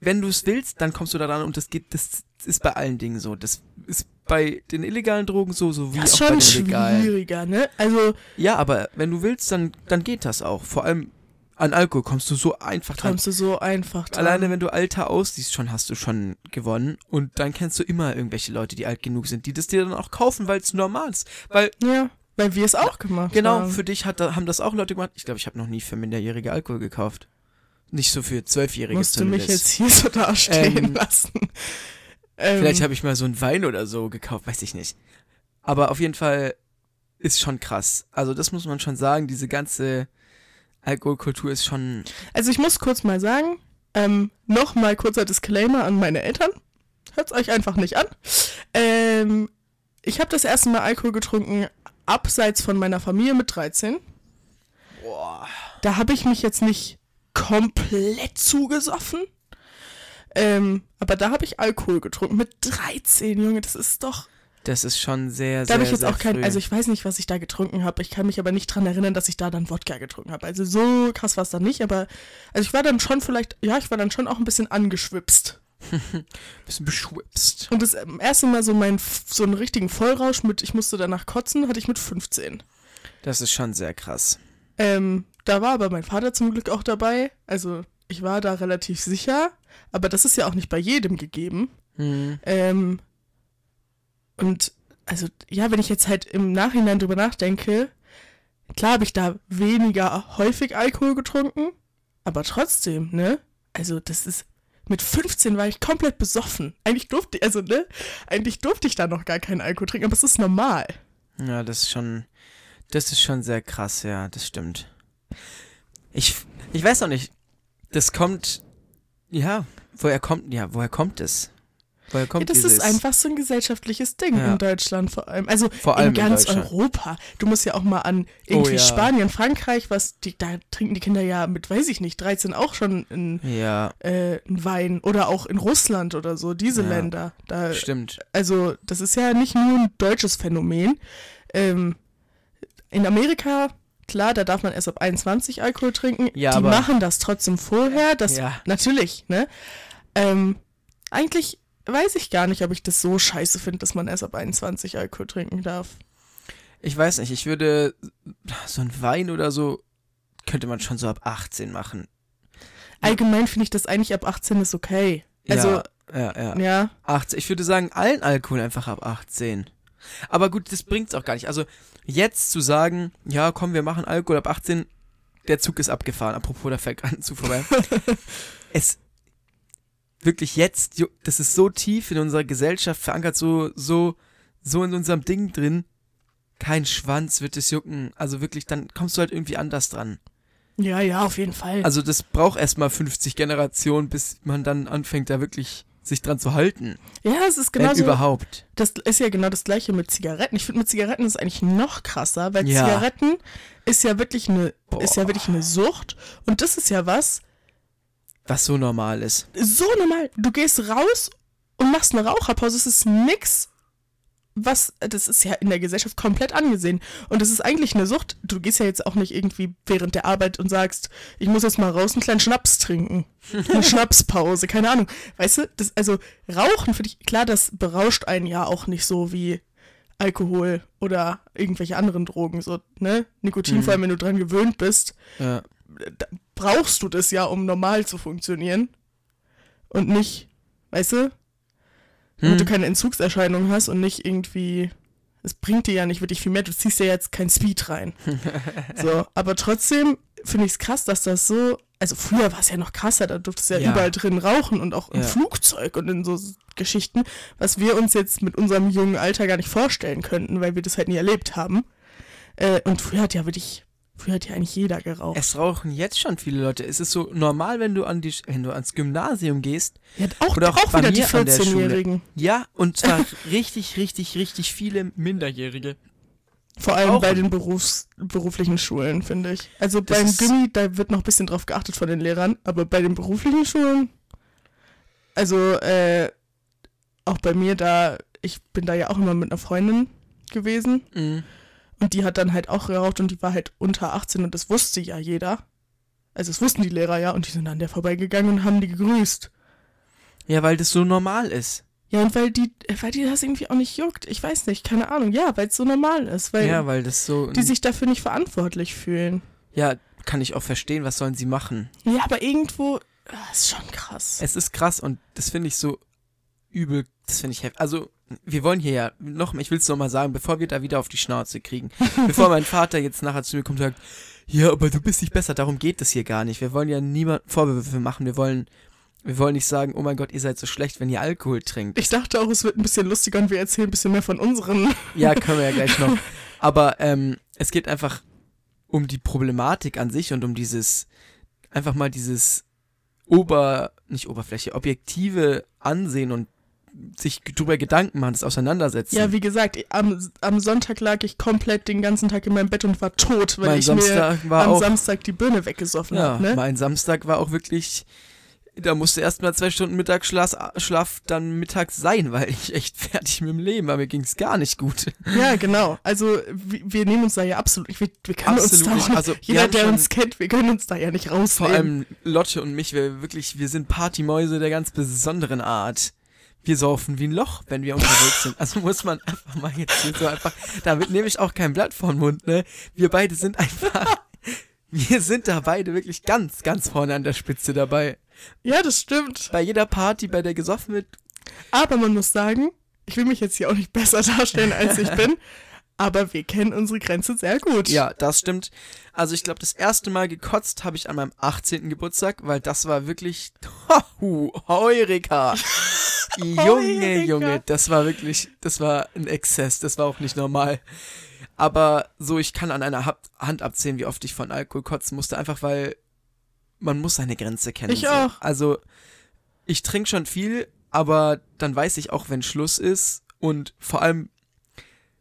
wenn du es willst, dann kommst du da dran und das geht, das ist bei allen Dingen so. Das ist bei den illegalen Drogen so, so wie das ist auch bei schon den legalen. schwieriger, ne? Also Ja, aber wenn du willst, dann, dann geht das auch. Vor allem an Alkohol kommst du so einfach dran. kommst du so einfach dran. Alleine wenn du alter aussiehst, schon hast du schon gewonnen. Und dann kennst du immer irgendwelche Leute, die alt genug sind, die das dir dann auch kaufen, weil es normal ist. Weil, Ja, weil wir es auch gemacht genau, haben. für dich hat, haben das auch Leute gemacht. Ich glaube, ich habe noch nie für Minderjährige Alkohol gekauft. Nicht so für Zwölfjährige Musst du mich zumindest. jetzt hier so dastehen Ähm, lassen. Ähm, Vielleicht habe ich mal so einen Wein oder so gekauft, weiß ich nicht. Aber auf jeden Fall ist schon krass. Also das muss man schon sagen, diese ganze Alkoholkultur ist schon Also ich muss kurz mal sagen, ähm, nochmal kurzer Disclaimer an meine Eltern. Hört's euch einfach nicht an. Ähm, ich habe das erste Mal Alkohol getrunken abseits von meiner Familie mit 13. Boah. Da habe ich mich jetzt nicht komplett zugesoffen. Ähm, aber da habe ich Alkohol getrunken mit 13, Junge, das ist doch. Das ist schon sehr, Da sehr, habe ich jetzt sehr auch kein, früh. also ich weiß nicht, was ich da getrunken habe. Ich kann mich aber nicht dran erinnern, dass ich da dann Wodka getrunken habe. Also so krass war es dann nicht, aber also ich war dann schon vielleicht, ja, ich war dann schon auch ein bisschen angeschwipst. bisschen beschwipst. Und das ähm, erste Mal so mein so einen richtigen Vollrausch mit, ich musste danach kotzen, hatte ich mit 15. Das ist schon sehr krass. Ähm, da war aber mein Vater zum Glück auch dabei. Also ich war da relativ sicher, aber das ist ja auch nicht bei jedem gegeben. Hm. Ähm, und also, ja, wenn ich jetzt halt im Nachhinein drüber nachdenke, klar habe ich da weniger häufig Alkohol getrunken, aber trotzdem, ne? Also, das ist. Mit 15 war ich komplett besoffen. Eigentlich durfte, also, ne? Eigentlich durfte ich da noch gar keinen Alkohol trinken, aber es ist normal. Ja, das ist schon, das ist schon sehr krass, ja, das stimmt. Ich, ich weiß auch nicht, das kommt, ja, woher kommt, ja, woher kommt es? Woher kommt ja, das dieses? ist einfach so ein gesellschaftliches Ding Ja. in Deutschland vor allem. Also Vor allem in in ganz Deutschland. Europa. Du musst ja auch mal an irgendwie Oh ja. Spanien, Frankreich, was die, da trinken die Kinder ja mit, weiß ich nicht, 13 auch schon einen, ja, äh, Wein. Oder auch in Russland oder so, diese. Länder. Da, stimmt. also das ist ja nicht nur ein deutsches Phänomen. Ähm, in Amerika, klar, da darf man erst ab 21 Alkohol trinken. Ja, die aber- machen das trotzdem vorher. Das Ja. natürlich, ne? Ähm, eigentlich weiß ich gar nicht, ob ich das so scheiße finde, dass man erst ab 21 Alkohol trinken darf. Ich weiß nicht, ich würde so ein Wein oder so könnte man schon so ab 18 machen. Allgemein finde ich das eigentlich ab 18 ist okay. Also, ja, ja, ja. ja. 18. Ich würde sagen, allen Alkohol einfach ab 18. Aber gut, das bringt's auch gar nicht. Also jetzt zu sagen, ja, komm, wir machen Alkohol ab 18, der Zug ist abgefahren. Apropos, da fällt gerade ein Zug vorbei. es wirklich jetzt, das ist so tief in unserer Gesellschaft verankert, so so so in unserem Ding drin. Kein Schwanz wird es jucken. Also wirklich, dann kommst du halt irgendwie anders dran. Ja, ja, auf jeden Fall. Also das braucht erstmal 50 Generationen, bis man dann anfängt, da wirklich sich dran zu halten. ja, es ist Wenn genauso. überhaupt. Das ist ja genau das gleiche mit Zigaretten. Ich finde mit Zigaretten ist eigentlich noch krasser, weil Ja. Zigaretten ist ja wirklich eine ist ja wirklich eine Sucht und das ist ja was Was so normal ist. so normal. Du gehst raus und machst eine Raucherpause. Es ist nix, was das ist ja in der Gesellschaft komplett angesehen und das ist eigentlich eine Sucht. Du gehst ja jetzt auch nicht irgendwie während der Arbeit und sagst, ich muss jetzt mal raus einen kleinen Schnaps trinken, eine Schnapspause, keine Ahnung. Weißt du, das also Rauchen für dich klar, das berauscht einen ja auch nicht so wie Alkohol oder irgendwelche anderen Drogen, so, ne? Nikotin, Mhm. vor allem wenn du dran gewöhnt bist, Ja. da brauchst du das ja, um normal zu funktionieren. Und nicht, weißt du, damit du Hm. keine Entzugserscheinungen hast und nicht irgendwie. Es bringt dir ja nicht wirklich viel mehr, du ziehst ja jetzt kein Speed rein. so, aber trotzdem finde ich es krass, dass das so. Also früher war es ja noch krasser, da durftest du ja, Ja. überall drin rauchen und auch im Ja. Flugzeug und in so Geschichten, was wir uns jetzt mit unserem jungen Alter gar nicht vorstellen könnten, weil wir das halt nie erlebt haben. Äh, und früher hat ja wirklich, früher hat ja eigentlich jeder geraucht. Es rauchen jetzt schon viele Leute. Es ist so normal, wenn du an die, wenn du ans Gymnasium gehst. Ja, auch, Oder auch auch, wieder die mir an der Schule. 14-Jährigen. Ja, und zwar richtig, richtig, richtig viele Minderjährige. Vor allem Auch. bei den Berufs beruflichen Schulen, finde ich. Also beim Gymi, da wird noch ein bisschen drauf geachtet von den Lehrern, aber bei den beruflichen Schulen, also äh, auch bei mir da, ich bin da ja auch immer mit einer Freundin gewesen Mhm. Und die hat dann halt auch geraucht und die war halt unter 18 und das wusste ja jeder. Also das wussten die Lehrer ja und die sind an der vorbeigegangen und haben die gegrüßt. Ja, weil das so normal ist. Ja, und weil die, weil die das irgendwie auch nicht juckt. Ich weiß nicht, keine Ahnung. Ja, weil es so normal ist, weil Ja, weil das so. die sich dafür nicht verantwortlich fühlen. ja, kann ich auch verstehen, was sollen sie machen? Ja, aber irgendwo ah, ist schon krass. Es ist krass und das finde ich so übel, das finde ich heftig. Also, wir wollen hier ja, noch, ich will es nochmal sagen, bevor wir da wieder auf die Schnauze kriegen, bevor mein Vater jetzt nachher zu mir kommt und sagt, ja, aber du bist nicht besser, darum geht es hier gar nicht. Wir wollen ja niemand Vorwürfe machen, wir wollen, wir wollen nicht sagen, oh mein Gott, ihr seid so schlecht, wenn ihr Alkohol trinkt. Ich dachte auch, es wird ein bisschen lustiger und wir erzählen ein bisschen mehr von unseren. Ja, können wir ja gleich noch. Aber ähm, es geht einfach um die Problematik an sich und um dieses, einfach mal dieses Ober, nicht Oberfläche, objektive Ansehen und sich drüber Gedanken machen, das Auseinandersetzen. Ja, wie gesagt, am, am Sonntag lag ich komplett den ganzen Tag in meinem Bett und war tot, weil mein ich mir Samstag war am auch, Samstag die Birne weggesoffen ja, habe. Ne? mein Samstag war auch wirklich, da musste erst mal zwei Stunden Mittagsschlaf Schlaf dann mittags sein, weil ich echt fertig mit dem Leben war, mir ging es gar nicht gut. Ja, genau. Also wir, wir nehmen uns da ja absolut, wir, wir können uns Absolut da nicht. Also, jeder, der uns kennt, wir können uns da ja nicht Vor rausnehmen. allem Lotte und mich, wir wirklich, wir sind Partymäuse der ganz besonderen Art. Wir saufen wie ein Loch, wenn wir unterwegs sind. Also muss man einfach mal jetzt hier so einfach, damit nehme ich auch kein Blatt vor den Mund, ne? Wir beide sind einfach, wir sind da beide wirklich ganz, ganz vorne an der Spitze dabei. ja, das stimmt. Bei jeder Party, bei der gesoffen wird, Aber man muss sagen, ich will mich jetzt hier auch nicht besser darstellen, als ich bin, aber wir kennen unsere Grenze sehr gut. ja, das stimmt. Also ich glaube, das erste Mal gekotzt habe ich an meinem 18. Geburtstag, weil das war wirklich, Heureka. Junge. Junge, das war wirklich, das war ein Exzess, das war auch nicht normal. Aber so, ich kann an einer Hab- Hand abzählen, wie oft ich von Alkohol kotzen musste, einfach weil man muss seine Grenze kennen. Ich so. auch. Also, ich trinke schon viel, aber dann weiß ich auch, wenn Schluss ist. Und vor allem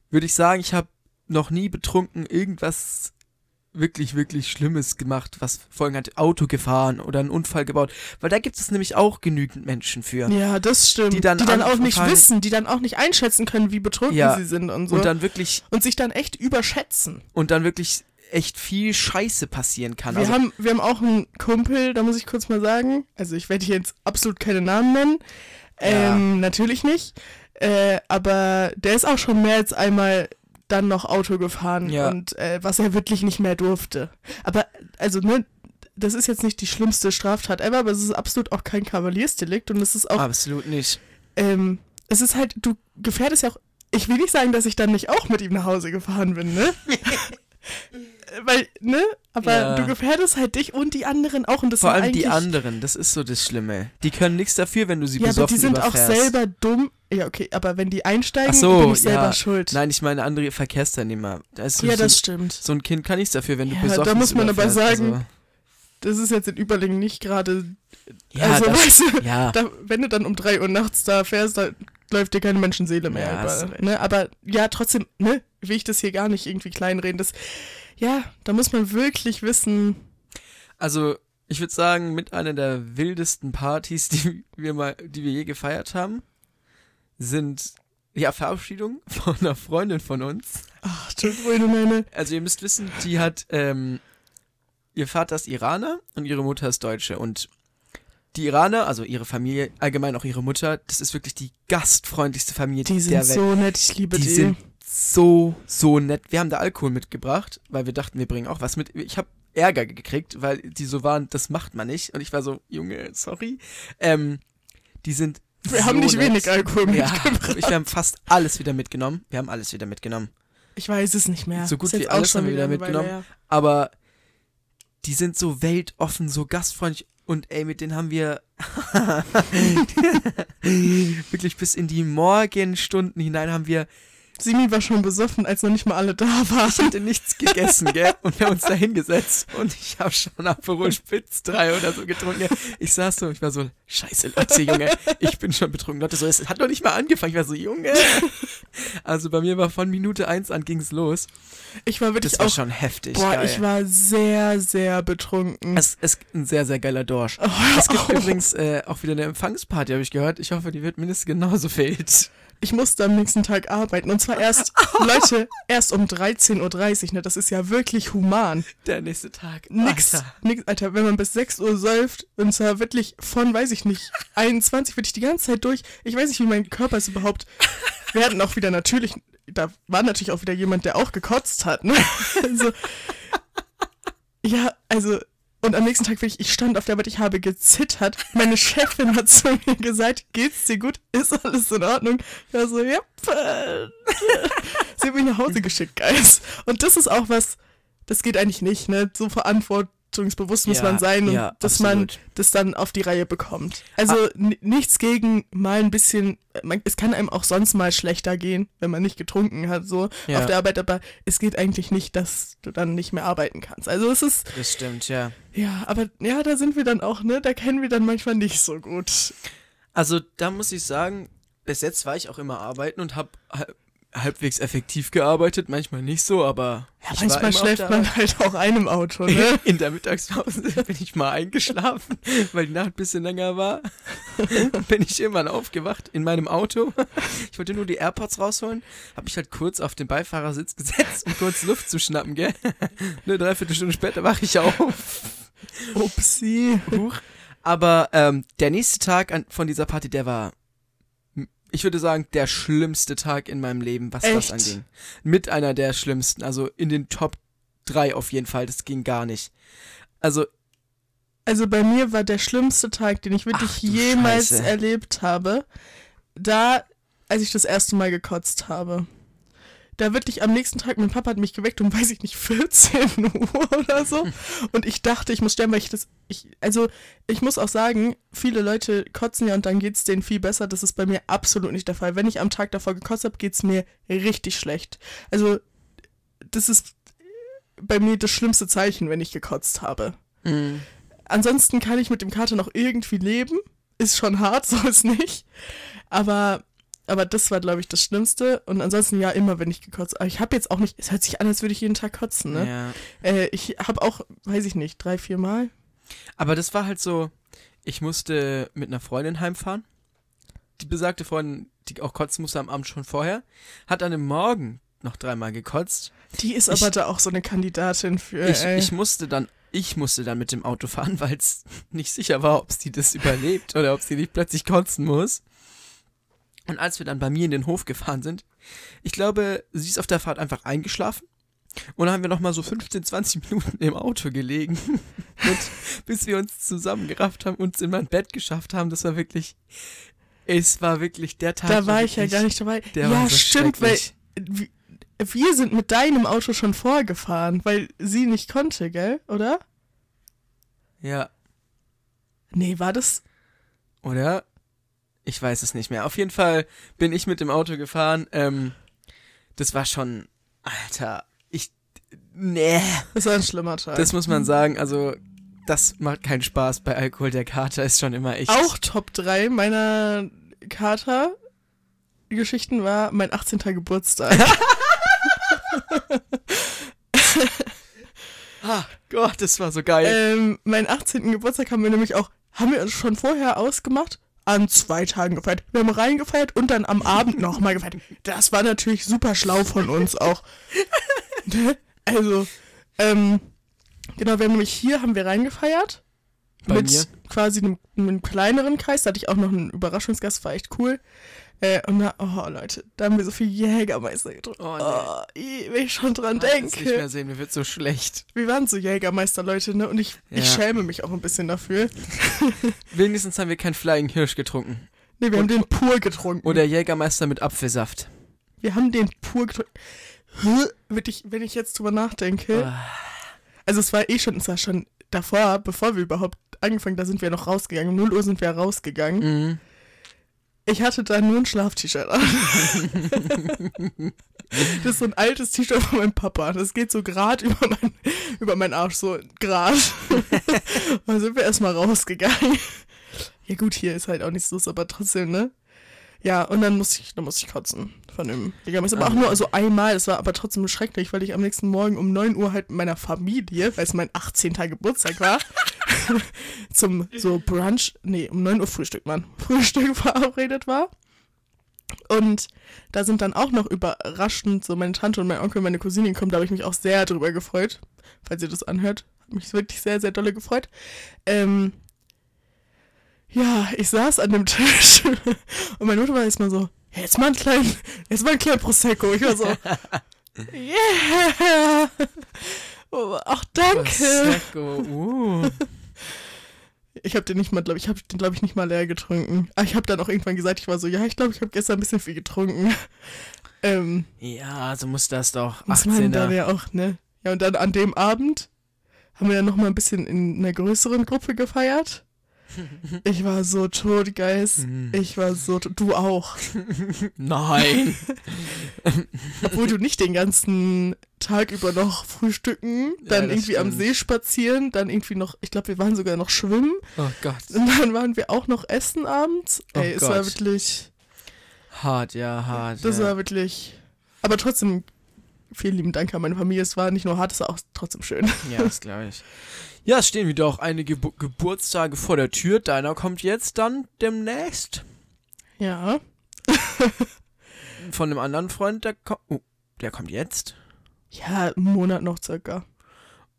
würde ich sagen, ich habe noch nie betrunken irgendwas wirklich, wirklich Schlimmes gemacht, was Folgen hat, Auto gefahren oder einen Unfall gebaut. Weil da gibt es nämlich auch genügend Menschen für. Ja, das stimmt. Die dann auch nicht wissen, die dann auch nicht einschätzen können, wie betrunken Ja. sie sind und so. Und dann wirklich, und sich dann echt überschätzen. und dann wirklich echt viel Scheiße passieren kann. Wir, Also, haben, wir haben auch einen Kumpel, da muss ich kurz mal sagen, also ich werde hier jetzt absolut keine Namen nennen, ähm, natürlich nicht, äh, aber der ist auch schon mehr als einmal dann noch Auto gefahren Ja. und äh, was er wirklich nicht mehr durfte. Aber, also, ne, das ist jetzt nicht die schlimmste Straftat ever, aber es ist absolut auch kein Kavaliersdelikt und es ist auch, absolut nicht. ähm, es ist halt, du gefährdest ja auch, ich will nicht sagen, dass ich dann nicht auch mit ihm nach Hause gefahren bin, ne? Weil, ne? Aber Ja. du gefährdest halt dich und die anderen auch und das Vor allem die anderen, das ist so das Schlimme. Die können nichts dafür, wenn du sie Ja, aber besoffen die sind auch überfährst. selber dumm. Ja, okay, aber wenn die einsteigen, so, bin ich selber ja. schuld. Nein, ich meine andere Verkehrsteilnehmer. Da ist ja, so, das stimmt. so ein Kind kann nichts dafür, wenn du Ja, besoffen da muss man aber überfährst, sagen, Also, Das ist jetzt in Überlingen nicht gerade. ja, also, das, weißt du, ja. da, wenn du dann um 3 Uhr nachts da fährst, da läuft dir keine Menschenseele mehr Ja, über. Ne? Aber ja, trotzdem, ne, will ich das hier gar nicht irgendwie kleinreden. Das, ja, da muss man wirklich wissen. Also, ich würde sagen, mit einer der wildesten Partys, die wir mal, die wir je gefeiert haben, sind ja Verabschiedung von einer Freundin von uns. Ach, du meine, meine. Also ihr müsst wissen, die hat, ähm, ihr Vater ist Iraner und ihre Mutter ist Deutsche und die Iraner, also ihre Familie, allgemein auch ihre Mutter, das ist wirklich die gastfreundlichste Familie Die sind der Welt. so nett, ich liebe die die. sind so, so nett. Wir haben da Alkohol mitgebracht, weil wir dachten, wir bringen auch was mit. Ich habe Ärger gekriegt, weil die so waren, das macht man nicht. Und ich war so, Junge, sorry. Ähm, die sind Wir so haben nicht nett. wenig Alkohol Ja, mitgebracht. ich, wir haben fast alles wieder mitgenommen. Wir haben alles wieder mitgenommen. Ich weiß es nicht mehr. So gut wie alles haben wir wieder mitgenommen. her. Aber die sind so weltoffen, so gastfreundlich. Und ey, mit denen haben wir wirklich bis in die Morgenstunden hinein haben wir Simi war schon besoffen, als noch nicht mal alle da Ich waren. hatte nichts gegessen, gell? Und wir haben uns da hingesetzt und ich habe schon Aperol Spitz 3 oder so getrunken. Ich saß so und ich war so, scheiße Leute, Junge, ich bin schon betrunken. Leute, so, es hat noch nicht mal angefangen. Ich war so, Junge. Also bei mir war von Minute 1 an ging's los. Ich war wirklich Das war auch. schon heftig. Boah, geil. ich war sehr, sehr betrunken. es ist ein sehr, sehr geiler Dorsch. Oh, Es gibt oh. übrigens äh, auch wieder eine Empfangsparty, habe ich gehört. Ich hoffe, die wird mindestens genauso wild. Ich musste am nächsten Tag arbeiten. Und zwar erst, Leute, erst um 13.30 Uhr. Ne? Das ist ja wirklich human. Der nächste Tag. Nix, Alter. nix, Alter, wenn man bis 6 Uhr säuft und zwar wirklich von, weiß ich nicht, 21 wirklich die ganze Zeit durch. Ich weiß nicht, wie mein Körper es überhaupt. Wir hatten auch wieder natürlich, da war natürlich auch wieder jemand, der auch gekotzt hat, ne? Also, ja, also, und am nächsten Tag ich stand auf der Arbeit, ich habe gezittert. Meine Chefin hat zu mir gesagt, geht's dir gut? Ist alles in Ordnung? Ich war so, ja. Sie hat mich nach Hause geschickt, Guys. Und das ist auch was, das geht eigentlich nicht, ne? So verantwortungsbewusst muss Ja, man sein und ja, dass absolut. man das dann auf die Reihe bekommt. Also n- nichts gegen mal ein bisschen, man, es kann einem auch sonst mal schlechter gehen, wenn man nicht getrunken hat, so Ja. auf der Arbeit, aber es geht eigentlich nicht, dass du dann nicht mehr arbeiten kannst. Also es ist, Das stimmt, ja. ja, aber ja, da sind wir dann auch, ne? Da kennen wir dann manchmal nicht so gut. Also da muss ich sagen, bis jetzt war ich auch immer arbeiten und habe halbwegs effektiv gearbeitet, manchmal nicht so, aber Ja, manchmal schläft man halt auch einem Auto, ne? In der Mittagspause bin ich mal eingeschlafen, weil die Nacht ein bisschen länger war. bin ich irgendwann aufgewacht in meinem Auto. Ich wollte nur die AirPods rausholen, habe mich halt kurz auf den Beifahrersitz gesetzt, um kurz Luft zu schnappen, gell? Eine Dreiviertelstunde später wache ich auf. Upsi. Huch. Aber ähm, der nächste Tag an, von dieser Party, der war, ich würde sagen, der schlimmste Tag in meinem Leben, was Echt? das anging. Mit einer der schlimmsten, also in den Top 3 auf jeden Fall, das ging gar nicht. Also, Also bei mir war der schlimmste Tag, den ich wirklich Ach, jemals Scheiße. erlebt habe, da, als ich das erste Mal gekotzt habe. Da wirklich am nächsten Tag, mein Papa hat mich geweckt um, weiß ich nicht, 14 Uhr oder so. Und ich dachte, ich muss sterben, weil ich das, ich, also ich muss auch sagen, viele Leute kotzen ja und dann geht's denen viel besser. Das ist bei mir absolut nicht der Fall. Wenn ich am Tag davor gekotzt habe, geht's mir richtig schlecht. Also das ist bei mir das schlimmste Zeichen, wenn ich gekotzt habe. mh, Ansonsten kann ich mit dem Kater noch irgendwie leben. ist schon hart, so ist nicht. Aber, aber das war, glaube ich, das Schlimmste. Und ansonsten ja, immer, wenn ich gekotzt habe. Ich habe jetzt auch nicht, es hört sich an, als würde ich jeden Tag kotzen, ne? Ja. Äh, ich habe auch, weiß ich nicht, drei, vier Mal. Aber das war halt so, ich musste mit einer Freundin heimfahren. Die besagte Freundin, die auch kotzen musste am Abend schon vorher, hat dann im Morgen noch dreimal gekotzt. Die ist Ich- aber da auch so eine Kandidatin für. Ich, ich musste dann, ich musste dann mit dem Auto fahren, weil es nicht sicher war, ob sie das überlebt oder ob sie nicht plötzlich kotzen muss. Und als wir dann bei mir in den Hof gefahren sind, ich glaube, sie ist auf der Fahrt einfach eingeschlafen. Und dann haben wir noch mal so 15, 20 Minuten im Auto gelegen. Und bis wir uns zusammengerafft haben, uns in mein Bett geschafft haben, das war wirklich, es war wirklich der Tag. da war ich ja gar nicht dabei. Der ja, so stimmt, weil wir sind mit deinem Auto schon vorgefahren, weil sie nicht konnte, gell? Oder? Ja, Nee, war das. Oder? Ich weiß es nicht mehr. Auf jeden Fall bin ich mit dem Auto gefahren. Ähm, das war schon, Alter, ich, nee, Das war ein schlimmer Tag. das muss man sagen. Also, das macht keinen Spaß bei Alkohol. Der Kater ist schon immer echt. auch Top 3 meiner Kater-Geschichten war mein 18. Geburtstag. Ah, Gott, das war so geil. ähm, meinen 18. Geburtstag haben wir nämlich auch, haben wir uns schon vorher ausgemacht, an zwei Tagen gefeiert. Wir haben reingefeiert und dann am Abend nochmal gefeiert. Das war natürlich super schlau von uns auch. Ne? also, ähm, genau, wir haben nämlich hier, haben wir reingefeiert. Bei mit mir? quasi einem, einem kleineren Kreis. Da hatte ich auch noch einen Überraschungsgast, war echt cool. Äh, und da, oh Leute, da haben wir so viel Jägermeister getrunken. Oh, Oh, nee. i, wenn ich schon dran Ich kann das denke. nicht mehr sehen, mir wird so schlecht. Wir waren so Jägermeister-Leute, ne? Und ich, ich Ja. schäme mich auch ein bisschen dafür. Wenigstens haben wir keinen Flying Hirsch getrunken. Nee, wir Und- haben den pur getrunken. Oder Jägermeister mit Apfelsaft. wir haben den pur getrunken. Wenn ich, wenn ich jetzt drüber nachdenke. Ah. Also es war eh schon, es war schon davor, bevor wir überhaupt angefangen, da sind wir noch rausgegangen. Um 0 Uhr sind wir rausgegangen. Mhm. Ich hatte da nur ein Schlaf-T-Shirt an. das ist so ein altes T-Shirt von meinem Papa. Das geht so grad über mein, über meinen Arsch, so grad. dann sind wir erstmal rausgegangen. Ja gut, hier ist halt auch nichts los, aber trotzdem, ne? Ja, und dann musste ich, dann musste ich kotzen von dem Jägermeister. Aber auch nur so einmal, das war aber trotzdem schrecklich, weil ich am nächsten Morgen um 9 Uhr halt mit meiner Familie, weil es mein 18. Geburtstag war, zum so Brunch, nee, um 9 Uhr Frühstück, Mann, Frühstück verabredet war. Und da sind dann auch noch überraschend so meine Tante und mein Onkel und meine Cousine gekommen. Da habe ich mich auch sehr drüber gefreut, falls ihr das anhört. Hat mich wirklich sehr, sehr dolle gefreut. Ähm, ja, ich saß an dem Tisch und meine Mutter war erstmal so, "Ja, jetzt mal einen kleinen, jetzt mal einen kleinen Prosecco. Ich war so, yeah. Oh, ach, danke. Prosecco, uh. Ich habe den nicht mal, glaube ich, habe den glaube ich nicht mal leer getrunken. Ah, ich habe dann auch irgendwann gesagt, ich war so, ja, ich glaube, ich habe gestern ein bisschen viel getrunken. Ähm, Ja, so muss das doch. muss man da 18er. ja auch, ne? Ja, und dann an dem Abend haben wir dann noch mal ein bisschen in einer größeren Gruppe gefeiert. Ich war so tot, Geist. Hm. Ich war so tot. Du auch. Nein. Obwohl du nicht den ganzen Tag über noch frühstücken, Ja, dann das irgendwie am stimmt. See spazieren, dann irgendwie noch, ich glaube, wir waren sogar noch schwimmen. Oh Gott. Und dann waren wir auch noch essen abends. Oh Ey, es war wirklich, Hart, ja, hart. das ja. war wirklich, aber trotzdem, vielen lieben Dank an meine Familie. Es war nicht nur hart, es war auch trotzdem schön. Ja, das glaube ich. Ja, es stehen wieder auch einige Gebu Geburtstage vor der Tür. Deiner kommt jetzt dann demnächst. Ja. Von einem anderen Freund, der kommt. Oh, der kommt jetzt. Ja, einen Monat noch circa.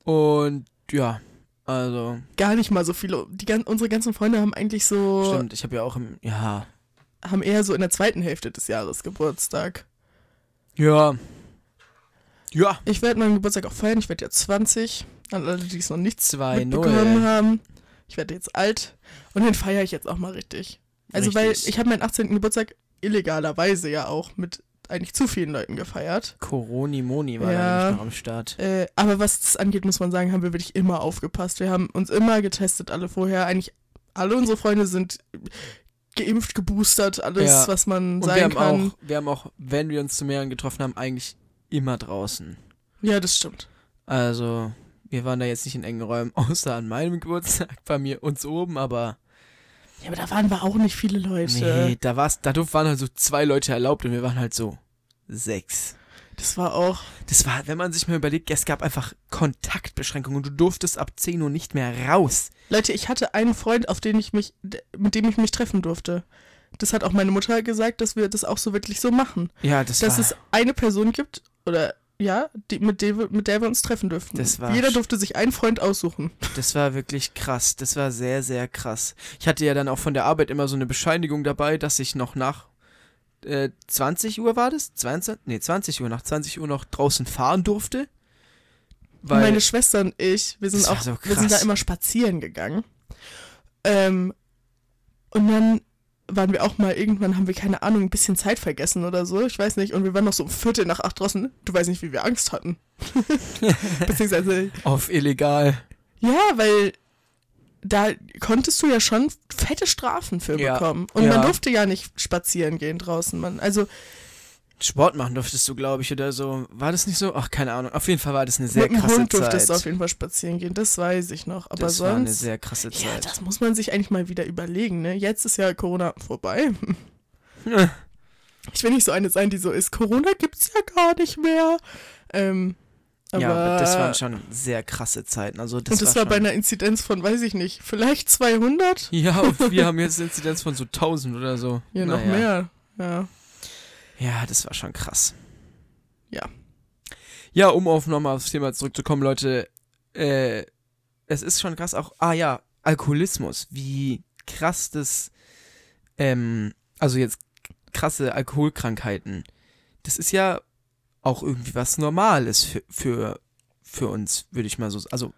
Und ja, also, Gar nicht mal so viele. Die, unsere ganzen Freunde haben eigentlich so, stimmt, ich habe ja auch im. Ja. haben eher so in der zweiten Hälfte des Jahres Geburtstag. Ja. Ja. Ich werde meinen Geburtstag auch feiern. Ich werde jetzt 20. An alle, die es noch nicht 2-0. mitbekommen haben. Ich werde jetzt alt. Und den feiere ich jetzt auch mal richtig. Also, weil Richtig. ich habe meinen 18. Geburtstag illegalerweise ja auch mit eigentlich zu vielen Leuten gefeiert. Coroni Moni war Ja. da nämlich noch am Start. Äh, aber was das angeht, muss man sagen, haben wir wirklich immer aufgepasst. Wir haben uns immer getestet, alle vorher. Eigentlich alle unsere Freunde sind geimpft, geboostert, alles, Ja. was man Und sein wir haben, kann. auch, wir haben auch, wenn wir uns zu mehreren getroffen haben, eigentlich immer draußen. Ja, das stimmt. Also, wir waren da jetzt nicht in engen Räumen, außer an meinem Geburtstag bei mir uns oben, aber Ja, aber da waren wir auch nicht viele Leute. Nee, da war's, da waren halt so zwei Leute erlaubt und wir waren halt so sechs. Das war auch. Das war, wenn man sich mal überlegt, es gab einfach Kontaktbeschränkungen und du durftest ab 10 Uhr nicht mehr raus. Leute, ich hatte einen Freund, auf den ich mich, mit dem ich mich treffen durfte. Das hat auch meine Mutter gesagt, dass wir das auch so wirklich so machen. Ja, das dass war, es eine Person gibt, oder ja, die, mit, der, wir- mit der wir uns treffen war Jeder durfte sich einen Freund aussuchen. das war wirklich krass. Das war sehr, sehr krass. Ich hatte ja dann auch von der Arbeit immer so eine Bescheinigung dabei, dass ich noch nach äh, 20 Uhr war das? 22? Nee, 20 Uhr, nach 20 Uhr noch draußen fahren durfte. Meine Schwester und ich, wir sind auch, so wir sind da immer spazieren gegangen. Ähm, und dann waren wir auch mal, irgendwann haben wir, keine Ahnung, ein bisschen Zeit vergessen oder so, ich weiß nicht, und wir waren noch so um Viertel nach acht draußen. Du weißt nicht, wie wir Angst hatten. Beziehungsweise, auf illegal. ja, weil da konntest du ja schon fette Strafen für Ja, bekommen. Und ja. man durfte ja nicht spazieren gehen draußen. Man, also Sport machen durftest du, glaube ich, oder so. War das nicht so? Ach, keine Ahnung. Auf jeden Fall war das eine sehr mit dem krasse Hund durftest Zeit. du auf jeden Fall spazieren gehen, das weiß ich noch. Aber das sonst. war eine sehr krasse Ja, Zeit. das muss man sich eigentlich mal wieder überlegen, ne? Jetzt ist ja Corona vorbei. Ja. Ich will nicht so eine sein, die so ist, Corona gibt's ja gar nicht mehr. Ähm, aber, ja, aber das waren schon sehr krasse Zeiten. Also das und das war, war, bei einer Inzidenz von, weiß ich nicht, vielleicht 200? Ja, und wir haben jetzt eine Inzidenz von so 1000 oder so. Ja, noch Naja. mehr. Ja. Ja, das war schon krass. Ja. Ja, um auf nochmal aufs Thema zurückzukommen, Leute, äh, es ist schon krass auch, ah ja, Alkoholismus, wie krass das, ähm, also jetzt krasse Alkoholkrankheiten, das ist ja auch irgendwie was Normales für, für, für uns, würde ich mal so, also,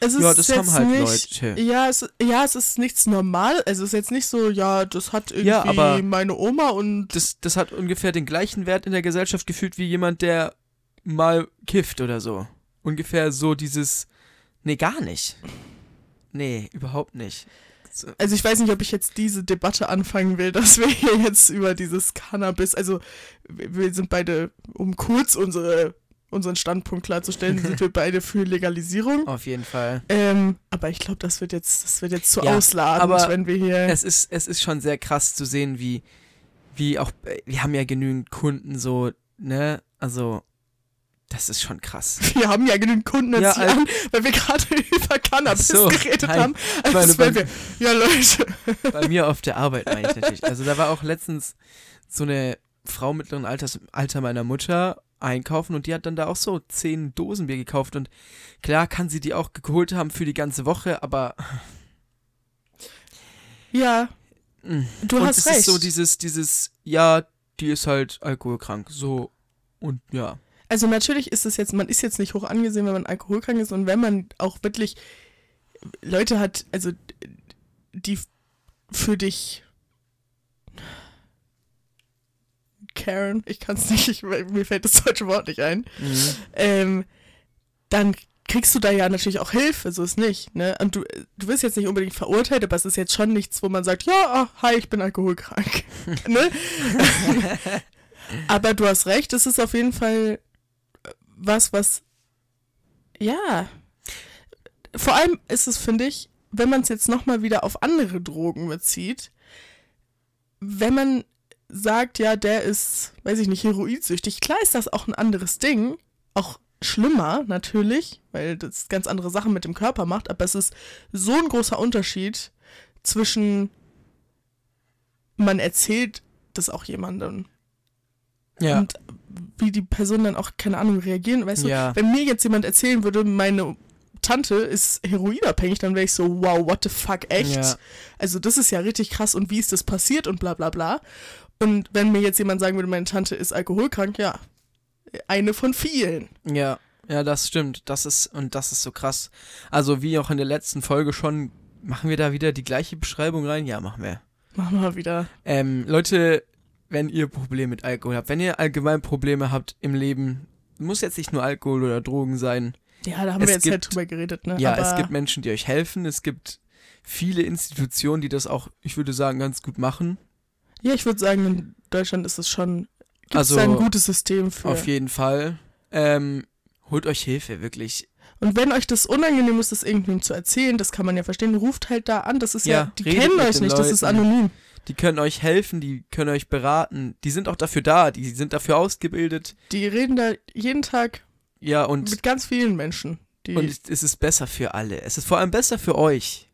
Es ist ja, das haben halt nicht, Leute. Ja es, ja, es ist nichts normal. Also es ist jetzt nicht so, ja, das hat irgendwie Ja, meine Oma und Das, das hat ungefähr den gleichen Wert in der Gesellschaft gefühlt wie jemand, der mal kifft oder so. Ungefähr so dieses, nee, gar nicht. Nee, überhaupt nicht. So, Also ich weiß nicht, ob ich jetzt diese Debatte anfangen will, dass wir hier jetzt über dieses Cannabis, also wir sind beide, um kurz unsere, unseren Standpunkt klarzustellen, sind wir beide für Legalisierung. auf jeden Fall. Ähm, aber ich glaube, das wird jetzt, das wird jetzt zu Ja, ausladend, wenn wir hier. Es ist, es ist schon sehr krass zu sehen, wie, wie auch, wir haben ja genügend Kunden so, ne, also, das ist schon krass. wir haben ja genügend Kunden jetzt Ja, hier also- an, weil wir gerade über Cannabis so, geredet nein. haben. Also meine, bei- wir, ja Leute. Bei mir auf der Arbeit meine ich natürlich. Also da war auch letztens so eine Frau mittleren Alters, Alter meiner Mutter einkaufen und die hat dann da auch so zehn Dosen Bier gekauft und klar kann sie die auch geholt haben für die ganze Woche, aber Ja, mh. du und hast es recht. ist so dieses, dieses, ja, die ist halt alkoholkrank, so und ja. Also natürlich ist es jetzt, man ist jetzt nicht hoch angesehen, wenn man alkoholkrank ist und wenn man auch wirklich Leute hat, also die für dich Karen, ich kann es nicht, ich, mir fällt das deutsche Wort nicht ein, Mhm. ähm, dann kriegst du da ja natürlich auch Hilfe, so ist nicht, ne? Und du, du wirst jetzt nicht unbedingt verurteilt, aber es ist jetzt schon nichts, wo man sagt, ja, ah, hi, ich bin alkoholkrank, ne? aber du hast recht, es ist auf jeden Fall äh, was, was, ja, vor allem ist es, finde ich, wenn man es jetzt nochmal wieder auf andere Drogen bezieht, wenn man sagt, ja, der ist, weiß ich nicht, heroinsüchtig, klar ist das auch ein anderes Ding, auch schlimmer natürlich, weil das ganz andere Sachen mit dem Körper macht, aber es ist so ein großer Unterschied zwischen man erzählt das auch jemandem Ja. und wie die Person dann auch, keine Ahnung, reagieren. Weißt Ja. du, wenn mir jetzt jemand erzählen würde, meine Tante ist heroinabhängig, dann wäre ich so, wow, what the fuck, echt? Ja. Also das ist ja richtig krass und wie ist das passiert und bla bla bla. Und wenn mir jetzt jemand sagen würde, meine Tante ist alkoholkrank, ja, eine von vielen. Ja, ja, das stimmt. Das ist, und das ist so krass. Also, wie auch in der letzten Folge schon, machen wir da wieder die gleiche Beschreibung rein? Ja, machen wir. Machen wir wieder. Ähm, Leute, wenn ihr Probleme mit Alkohol habt, wenn ihr allgemein Probleme habt im Leben, muss jetzt nicht nur Alkohol oder Drogen sein. Ja, da haben Es wir jetzt halt gibt- drüber geredet, ne? Ja, Aber es gibt Menschen, die euch helfen. Es gibt viele Institutionen, die das auch, ich würde sagen, ganz gut machen. Ja, ich würde sagen, in Deutschland ist es schon, Also, da ein gutes System für. Auf jeden Fall. Ähm, holt euch Hilfe, wirklich. Und wenn euch das unangenehm ist, das irgendwem zu erzählen, das kann man ja verstehen, ruft halt da an. Das ist ja, Ja, die kennen euch nicht, das ist Leuten. anonym. Die können euch helfen, die können euch beraten. Die sind auch dafür da, die sind dafür ausgebildet. Die reden da jeden Tag Ja, und, mit ganz vielen Menschen. Die, und es ist besser für alle. Es ist vor allem besser für euch.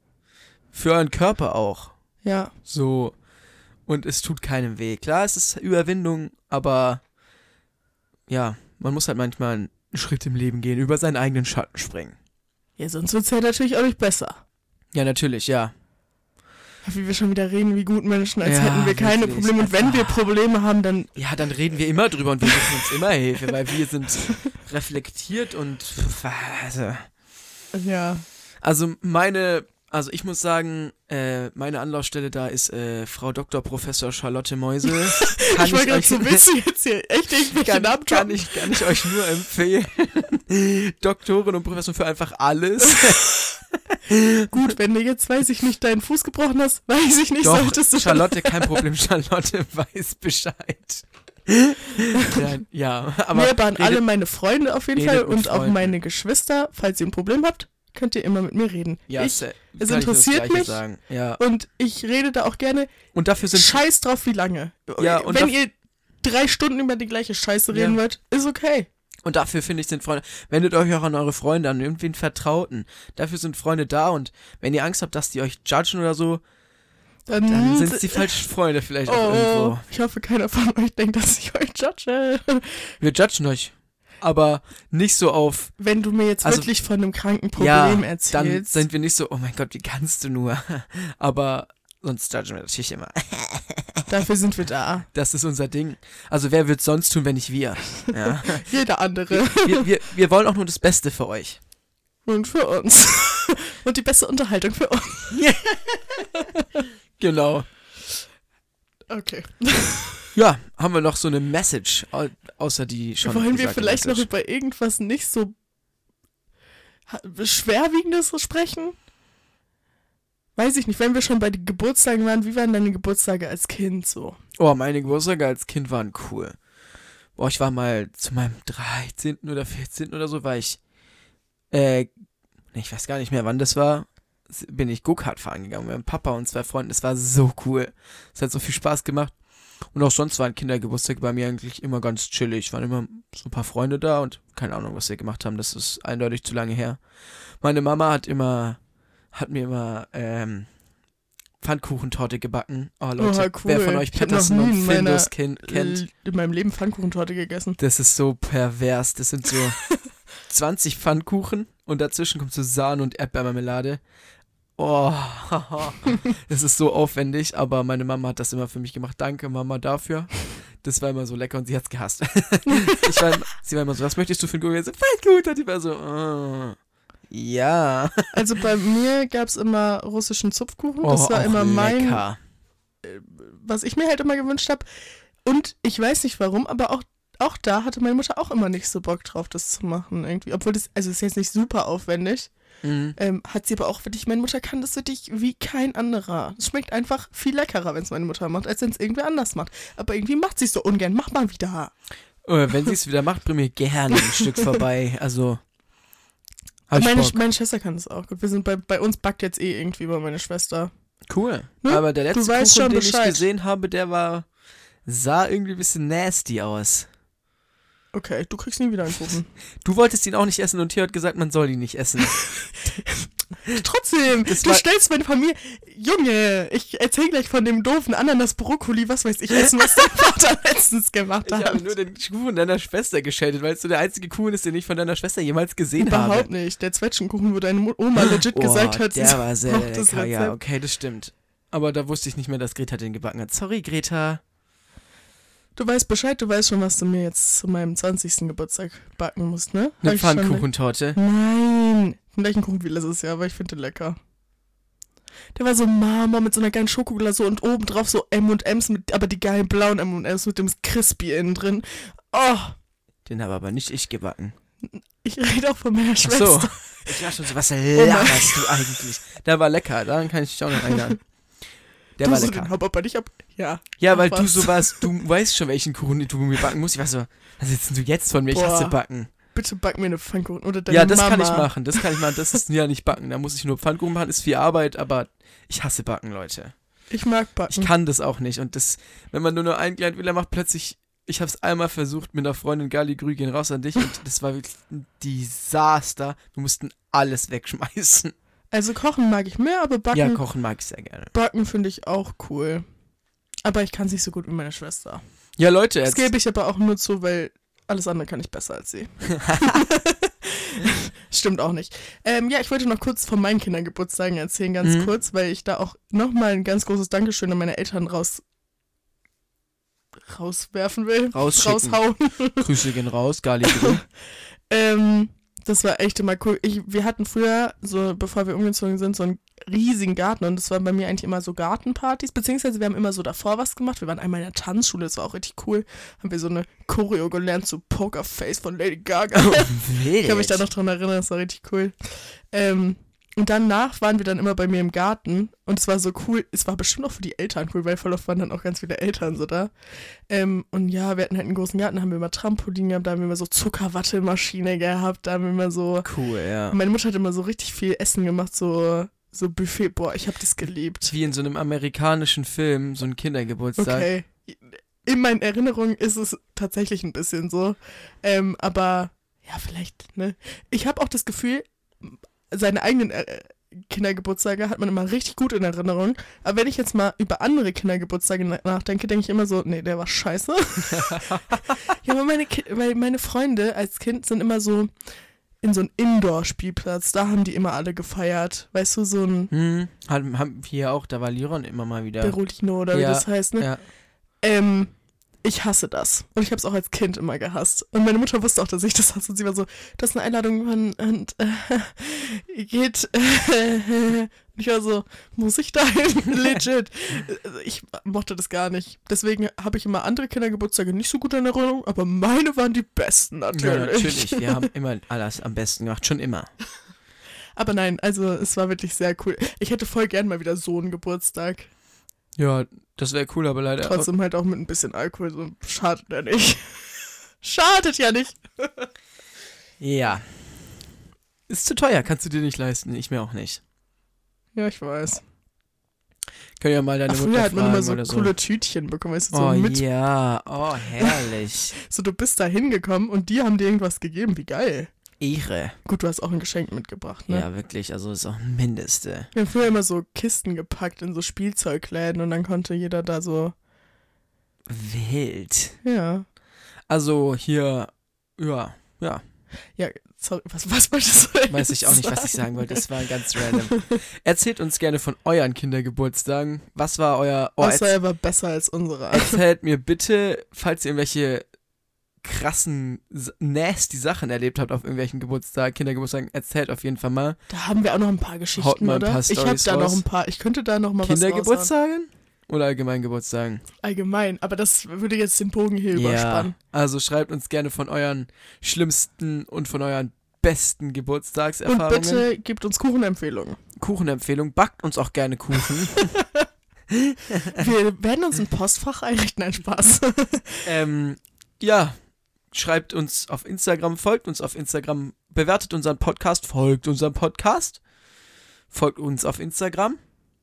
Für euren Körper auch. ja, So. Und es tut keinem weh. Klar, es ist Überwindung, aber ja, man muss halt manchmal einen Schritt im Leben gehen, über seinen eigenen Schatten springen. ja, sonst wird es ja natürlich auch nicht besser. Ja, natürlich, ja. Wie wir schon wieder reden, wie gut Menschen, als Ja, hätten wir keine wirklich. Probleme. Und wenn wir Probleme haben, dann Ja, dann reden wir immer drüber und wir suchen uns immer Hilfe, weil wir sind reflektiert und also, ja. also meine, also ich muss sagen, äh, meine Anlaufstelle da ist äh, Frau Dr. Professor Charlotte Mäuse. Kann ich wollte gerade so wissen, jetzt hier echt irgendwelche kann, Namen kann, ich, kann ich euch nur empfehlen. Doktorin und Professor für einfach alles. Gut, wenn du jetzt, weiß ich nicht, deinen Fuß gebrochen hast, weiß ich nicht, Doch, solltest du. Charlotte, kein Problem, Charlotte weiß Bescheid. ja, ja, aber mir waren alle meine Freunde auf jeden Fall und auch Freunden. meine Geschwister. Falls ihr ein Problem habt, könnt ihr immer mit mir reden. ja, ich, es interessiert mich. Ja. und ich rede da auch gerne. Und dafür sind Scheiß drauf, wie lange. Ja, und Wenn ihr drei Stunden über die gleiche Scheiße Ja. reden wollt, ist okay. Und dafür finde ich, sind Freunde, wendet euch auch an eure Freunde, an irgendwen Vertrauten. Dafür sind Freunde da und wenn ihr Angst habt, dass die euch judgen oder so, Dann, dann sind es die falschen Freunde vielleicht auch Oh, irgendwo. ich hoffe, keiner von euch denkt, dass ich euch judge. Wir judgen euch. Aber nicht so auf, Wenn du mir jetzt Also, wirklich von einem kranken ja, Problem dann erzählst. sind wir nicht so, oh mein Gott, wie kannst du nur? Aber sonst judgen wir natürlich immer. Dafür sind wir da. Das ist unser Ding. Also wer wird sonst tun, wenn nicht wir? Ja. Jeder andere. wir, wir, wir wollen auch nur das Beste für euch. Und für uns. Und die beste Unterhaltung für uns. Genau. Okay. Ja, haben wir noch so eine Message, au- außer die schon Wollen wir vielleicht noch Message. über irgendwas nicht so schwerwiegendes sprechen? Weiß ich nicht, wenn wir schon bei den Geburtstagen waren, wie waren deine Geburtstage als Kind so? Oh, meine Geburtstage als Kind waren cool. Boah, ich war mal zu meinem 13. oder 14. oder so, war ich, äh, ich weiß gar nicht mehr, wann das war, bin ich Go-Kart fahren gegangen mit meinem Papa und zwei Freunden. Das war so cool. Es hat so viel Spaß gemacht. Und auch sonst waren Kindergeburtstage bei mir eigentlich immer ganz chillig. Waren immer so ein paar Freunde da und keine Ahnung, was wir gemacht haben. Das ist eindeutig zu lange her. Meine Mama hat immer, hat mir immer, ähm, Pfannkuchentorte gebacken. Oh Leute, Oha, wer cool. von euch Patterson und Findus ken kennt, In meinem Leben Pfannkuchentorte gegessen. das ist so pervers. Das sind so 20 Pfannkuchen und dazwischen kommt so Sahne und Erdbeermarmelade. Oh, das ist so aufwendig, aber meine Mama hat das immer für mich gemacht. Danke, Mama, dafür. Das war immer so lecker und sie hat's gehasst. ich war, sie war immer so, was möchtest du für ein Kuchen? Ich so, Pfannkuchen. Und die war so, oh, ja. Also bei mir gab es immer russischen Zupfkuchen. Das oh, war immer mein, lecker. was ich mir halt immer gewünscht habe. Und ich weiß nicht warum, aber auch, auch da hatte meine Mutter auch immer nicht so Bock drauf, das zu machen irgendwie. Obwohl das, also es ist jetzt nicht super aufwendig. Mhm. Ähm, hat sie aber auch wirklich, meine Mutter kann das wirklich wie kein anderer. Es schmeckt einfach viel leckerer, wenn es meine Mutter macht, als wenn es irgendwer anders macht. Aber irgendwie macht sie es so ungern. Mach mal wieder. Wenn sie es wieder macht, bring mir gerne ein Stück vorbei. Also, Meine, meine Schwester kann das auch gut. Wir sind bei, bei uns backt jetzt eh irgendwie bei meine Schwester. Cool. Ne? Aber der letzte Kuchen, den Bescheid. ich gesehen habe, der war sah irgendwie ein bisschen nasty aus. Okay, du kriegst nie wieder einen Kuchen. Du wolltest ihn auch nicht essen und Theo hat gesagt, man soll ihn nicht essen. Trotzdem, Das du stellst meine Familie. Junge, ich erzähl gleich von dem doofen Ananas Brokkoli, was weiß ich essen, was dein Vater letztens gemacht Ich hat. habe nur den Kuchen deiner Schwester gescheltet, weil es so der einzige Kuchen ist, den ich von deiner Schwester jemals gesehen Überhaupt habe. nicht. Der Zwetschgenkuchen, wo deine Oma legit gesagt hat, der sie war sehr lecker. Ja, okay, das stimmt. Aber da wusste ich nicht mehr, dass Greta den gebacken hat. Sorry, Greta. Du weißt Bescheid, du weißt schon, was du mir jetzt zu meinem 20. Geburtstag backen musst, ne? Eine Pfannkuchentorte. Nein, den gleichen Kuchen wie letztes Jahr, aber ich finde den lecker. Der war so Marmor mit so einer geilen Schokoglasur und obendrauf so M&M's, mit, aber die geilen blauen M&M's mit dem Crispy innen drin. Oh, Den habe aber nicht ich gebacken. ich rede auch von meiner Ach Schwester. so. Ich war schon so, was laberst du eigentlich? Der war lecker, daran kann ich dich auch noch erinnern. Der du war so lecker. den aber nicht ab. Ja. Ja, weil du was. so warst, du weißt schon, welchen Kuchen du mir backen musst. Ich war so, was denn du jetzt von mir? Ich Boah. hasse backen. bitte back mir eine Pfannkuchen. Oder deine Ja, das Mama. kann ich machen. Das kann ich machen. Das ist ja nicht backen. Da muss ich nur Pfannkuchen machen. Ist viel Arbeit, aber ich hasse backen, Leute. Ich mag backen. Ich kann das auch nicht. Und das, wenn man nur noch einen kleinen Fehler macht, plötzlich. Ich habe es einmal versucht mit einer Freundin, Gali, Grü gehen raus an dich. Und das war wirklich ein Desaster. Wir mussten alles wegschmeißen. Also kochen mag ich mehr, aber backen, Ja, kochen mag ich sehr gerne. backen finde ich auch cool. Aber ich kann es nicht so gut wie meine Schwester. Ja, Leute, Das jetzt. gebe ich aber auch nur zu, weil alles andere kann ich besser als sie. Stimmt auch nicht. Ähm, ja, ich wollte noch kurz von meinen Kindergeburtstagen erzählen, ganz Mhm. kurz, weil ich da auch nochmal ein ganz großes Dankeschön an meine Eltern raus rauswerfen will. Rausschicken. Raushauen. Grüße gehen raus, Gali, ähm, das war echt immer cool. Ich, wir hatten früher, so bevor wir umgezogen sind, so einen riesigen Garten und das waren bei mir eigentlich immer so Gartenpartys, beziehungsweise wir haben immer so davor was gemacht. Wir waren einmal in der Tanzschule, das war auch richtig cool. Haben wir so eine Choreo gelernt zu Pokerface von Lady Gaga. Ich kann mich da noch dran erinnern, das war richtig cool. Ähm, und danach waren wir dann immer bei mir im Garten und es war so cool, es war bestimmt auch für die Eltern cool, weil voll oft waren dann auch ganz viele Eltern so da. Ähm, und ja, wir hatten halt einen großen Garten, haben wir immer Trampolin gehabt, da haben wir immer so Zuckerwattemaschine gehabt, da haben wir immer so. Cool, ja. Meine Mutter hat immer so richtig viel Essen gemacht, so, so Buffet. Boah, ich habe das geliebt. Wie in so einem amerikanischen Film, so ein Kindergeburtstag. Okay. In meinen Erinnerungen ist es tatsächlich ein bisschen so. Ähm, aber ja, vielleicht, ne? Ich habe auch das Gefühl, seine eigenen äh, Kindergeburtstage hat man immer richtig gut in Erinnerung. Aber wenn ich jetzt mal über andere Kindergeburtstage na- nachdenke, denke ich immer so, nee, der war scheiße. ja, aber meine, Ki weil meine Freunde als Kind sind immer so in so einem Indoor-Spielplatz. Da haben die immer alle gefeiert. Weißt du, so ein Hm, haben, haben wir auch, da war Liron immer mal wieder. Berolino oder wie Ja, das heißt, ne? Ja. Ähm, ich hasse das. Und ich habe es auch als Kind immer gehasst. Und meine Mutter wusste auch, dass ich das hasse. Und sie war so, das ist eine Einladung von, und, äh, geht, äh, und ich war so, muss ich da hin? Legit. Ich mochte das gar nicht. Deswegen habe ich immer andere Kindergeburtstage nicht so gut in Erinnerung, aber meine waren die besten natürlich. Ja, natürlich. Wir haben immer alles am besten gemacht, schon immer. Aber nein, also es war wirklich sehr cool. Ich hätte voll gern mal wieder so einen Geburtstag. Ja, das wäre cool, aber leider. Trotzdem halt auch mit ein bisschen Alkohol. So schadet ja nicht. Schadet ja nicht. Ja. Ist zu teuer, kannst du dir nicht leisten. Ich mir auch nicht. Ja, ich weiß. Können ja mal deine Ach, Mutter früher hat man immer so so. coole Tütchen bekommen, weißt du, so oh mit. ja, oh herrlich. So, du bist da hingekommen und die haben dir irgendwas gegeben. Wie geil. Ehre. Gut, du hast auch ein Geschenk mitgebracht, ne? Ja, wirklich, also ist auch ein Mindeste. Wir haben früher immer so Kisten gepackt in so Spielzeugläden und dann konnte jeder da so, Wild. ja. Also hier, ja, ja, Ja, sorry, was, was wolltest du weiß ich auch nicht, was ich sagen wollte. Das war ganz random. Erzählt uns gerne von euren Kindergeburtstagen. Was war euer. Oh, Außer er war besser als unsere. erzählt mir bitte, falls ihr irgendwelche krassen, nasty Sachen erlebt habt auf irgendwelchen Geburtstag, Kindergeburtstagen, erzählt auf jeden Fall mal. Da haben wir auch noch ein paar Geschichten, Haut mal ein oder? paar ich habe Storys da raus. noch ein paar. Ich könnte da noch mal. Kindergeburtstagen? Oder allgemein Geburtstagen? Allgemein, aber das würde jetzt den Bogen hier überspannen. Also schreibt uns gerne von euren schlimmsten und von euren besten Und Geburtstagserfahrungen. bitte gebt uns Kuchenempfehlungen. Kuchenempfehlung. Backt uns auch gerne Kuchen. Wir werden uns ein Postfach einrichten, ein Spaß. ähm, ja, schreibt uns auf Instagram, folgt uns auf Instagram, bewertet unseren Podcast, folgt unserem Podcast, folgt uns auf Instagram.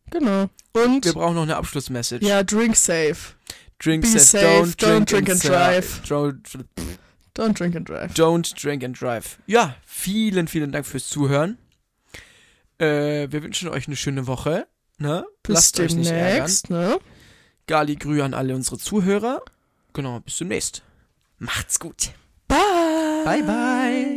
genau. Und Wir brauchen noch eine Abschlussmessage. ja, drink safe. drink be safe, safe, don't, don't drink, drink and and drive. Don't, Don't drink and drive. don't drink and drive. Ja, vielen, vielen Dank fürs Zuhören. Äh, wir wünschen euch eine schöne Woche. Ne? Bis Lasst euch nicht ärgern. demnächst, ne? Gali Grü an alle unsere Zuhörer. Genau, bis demnächst. Macht's gut. Bye. Bye, bye.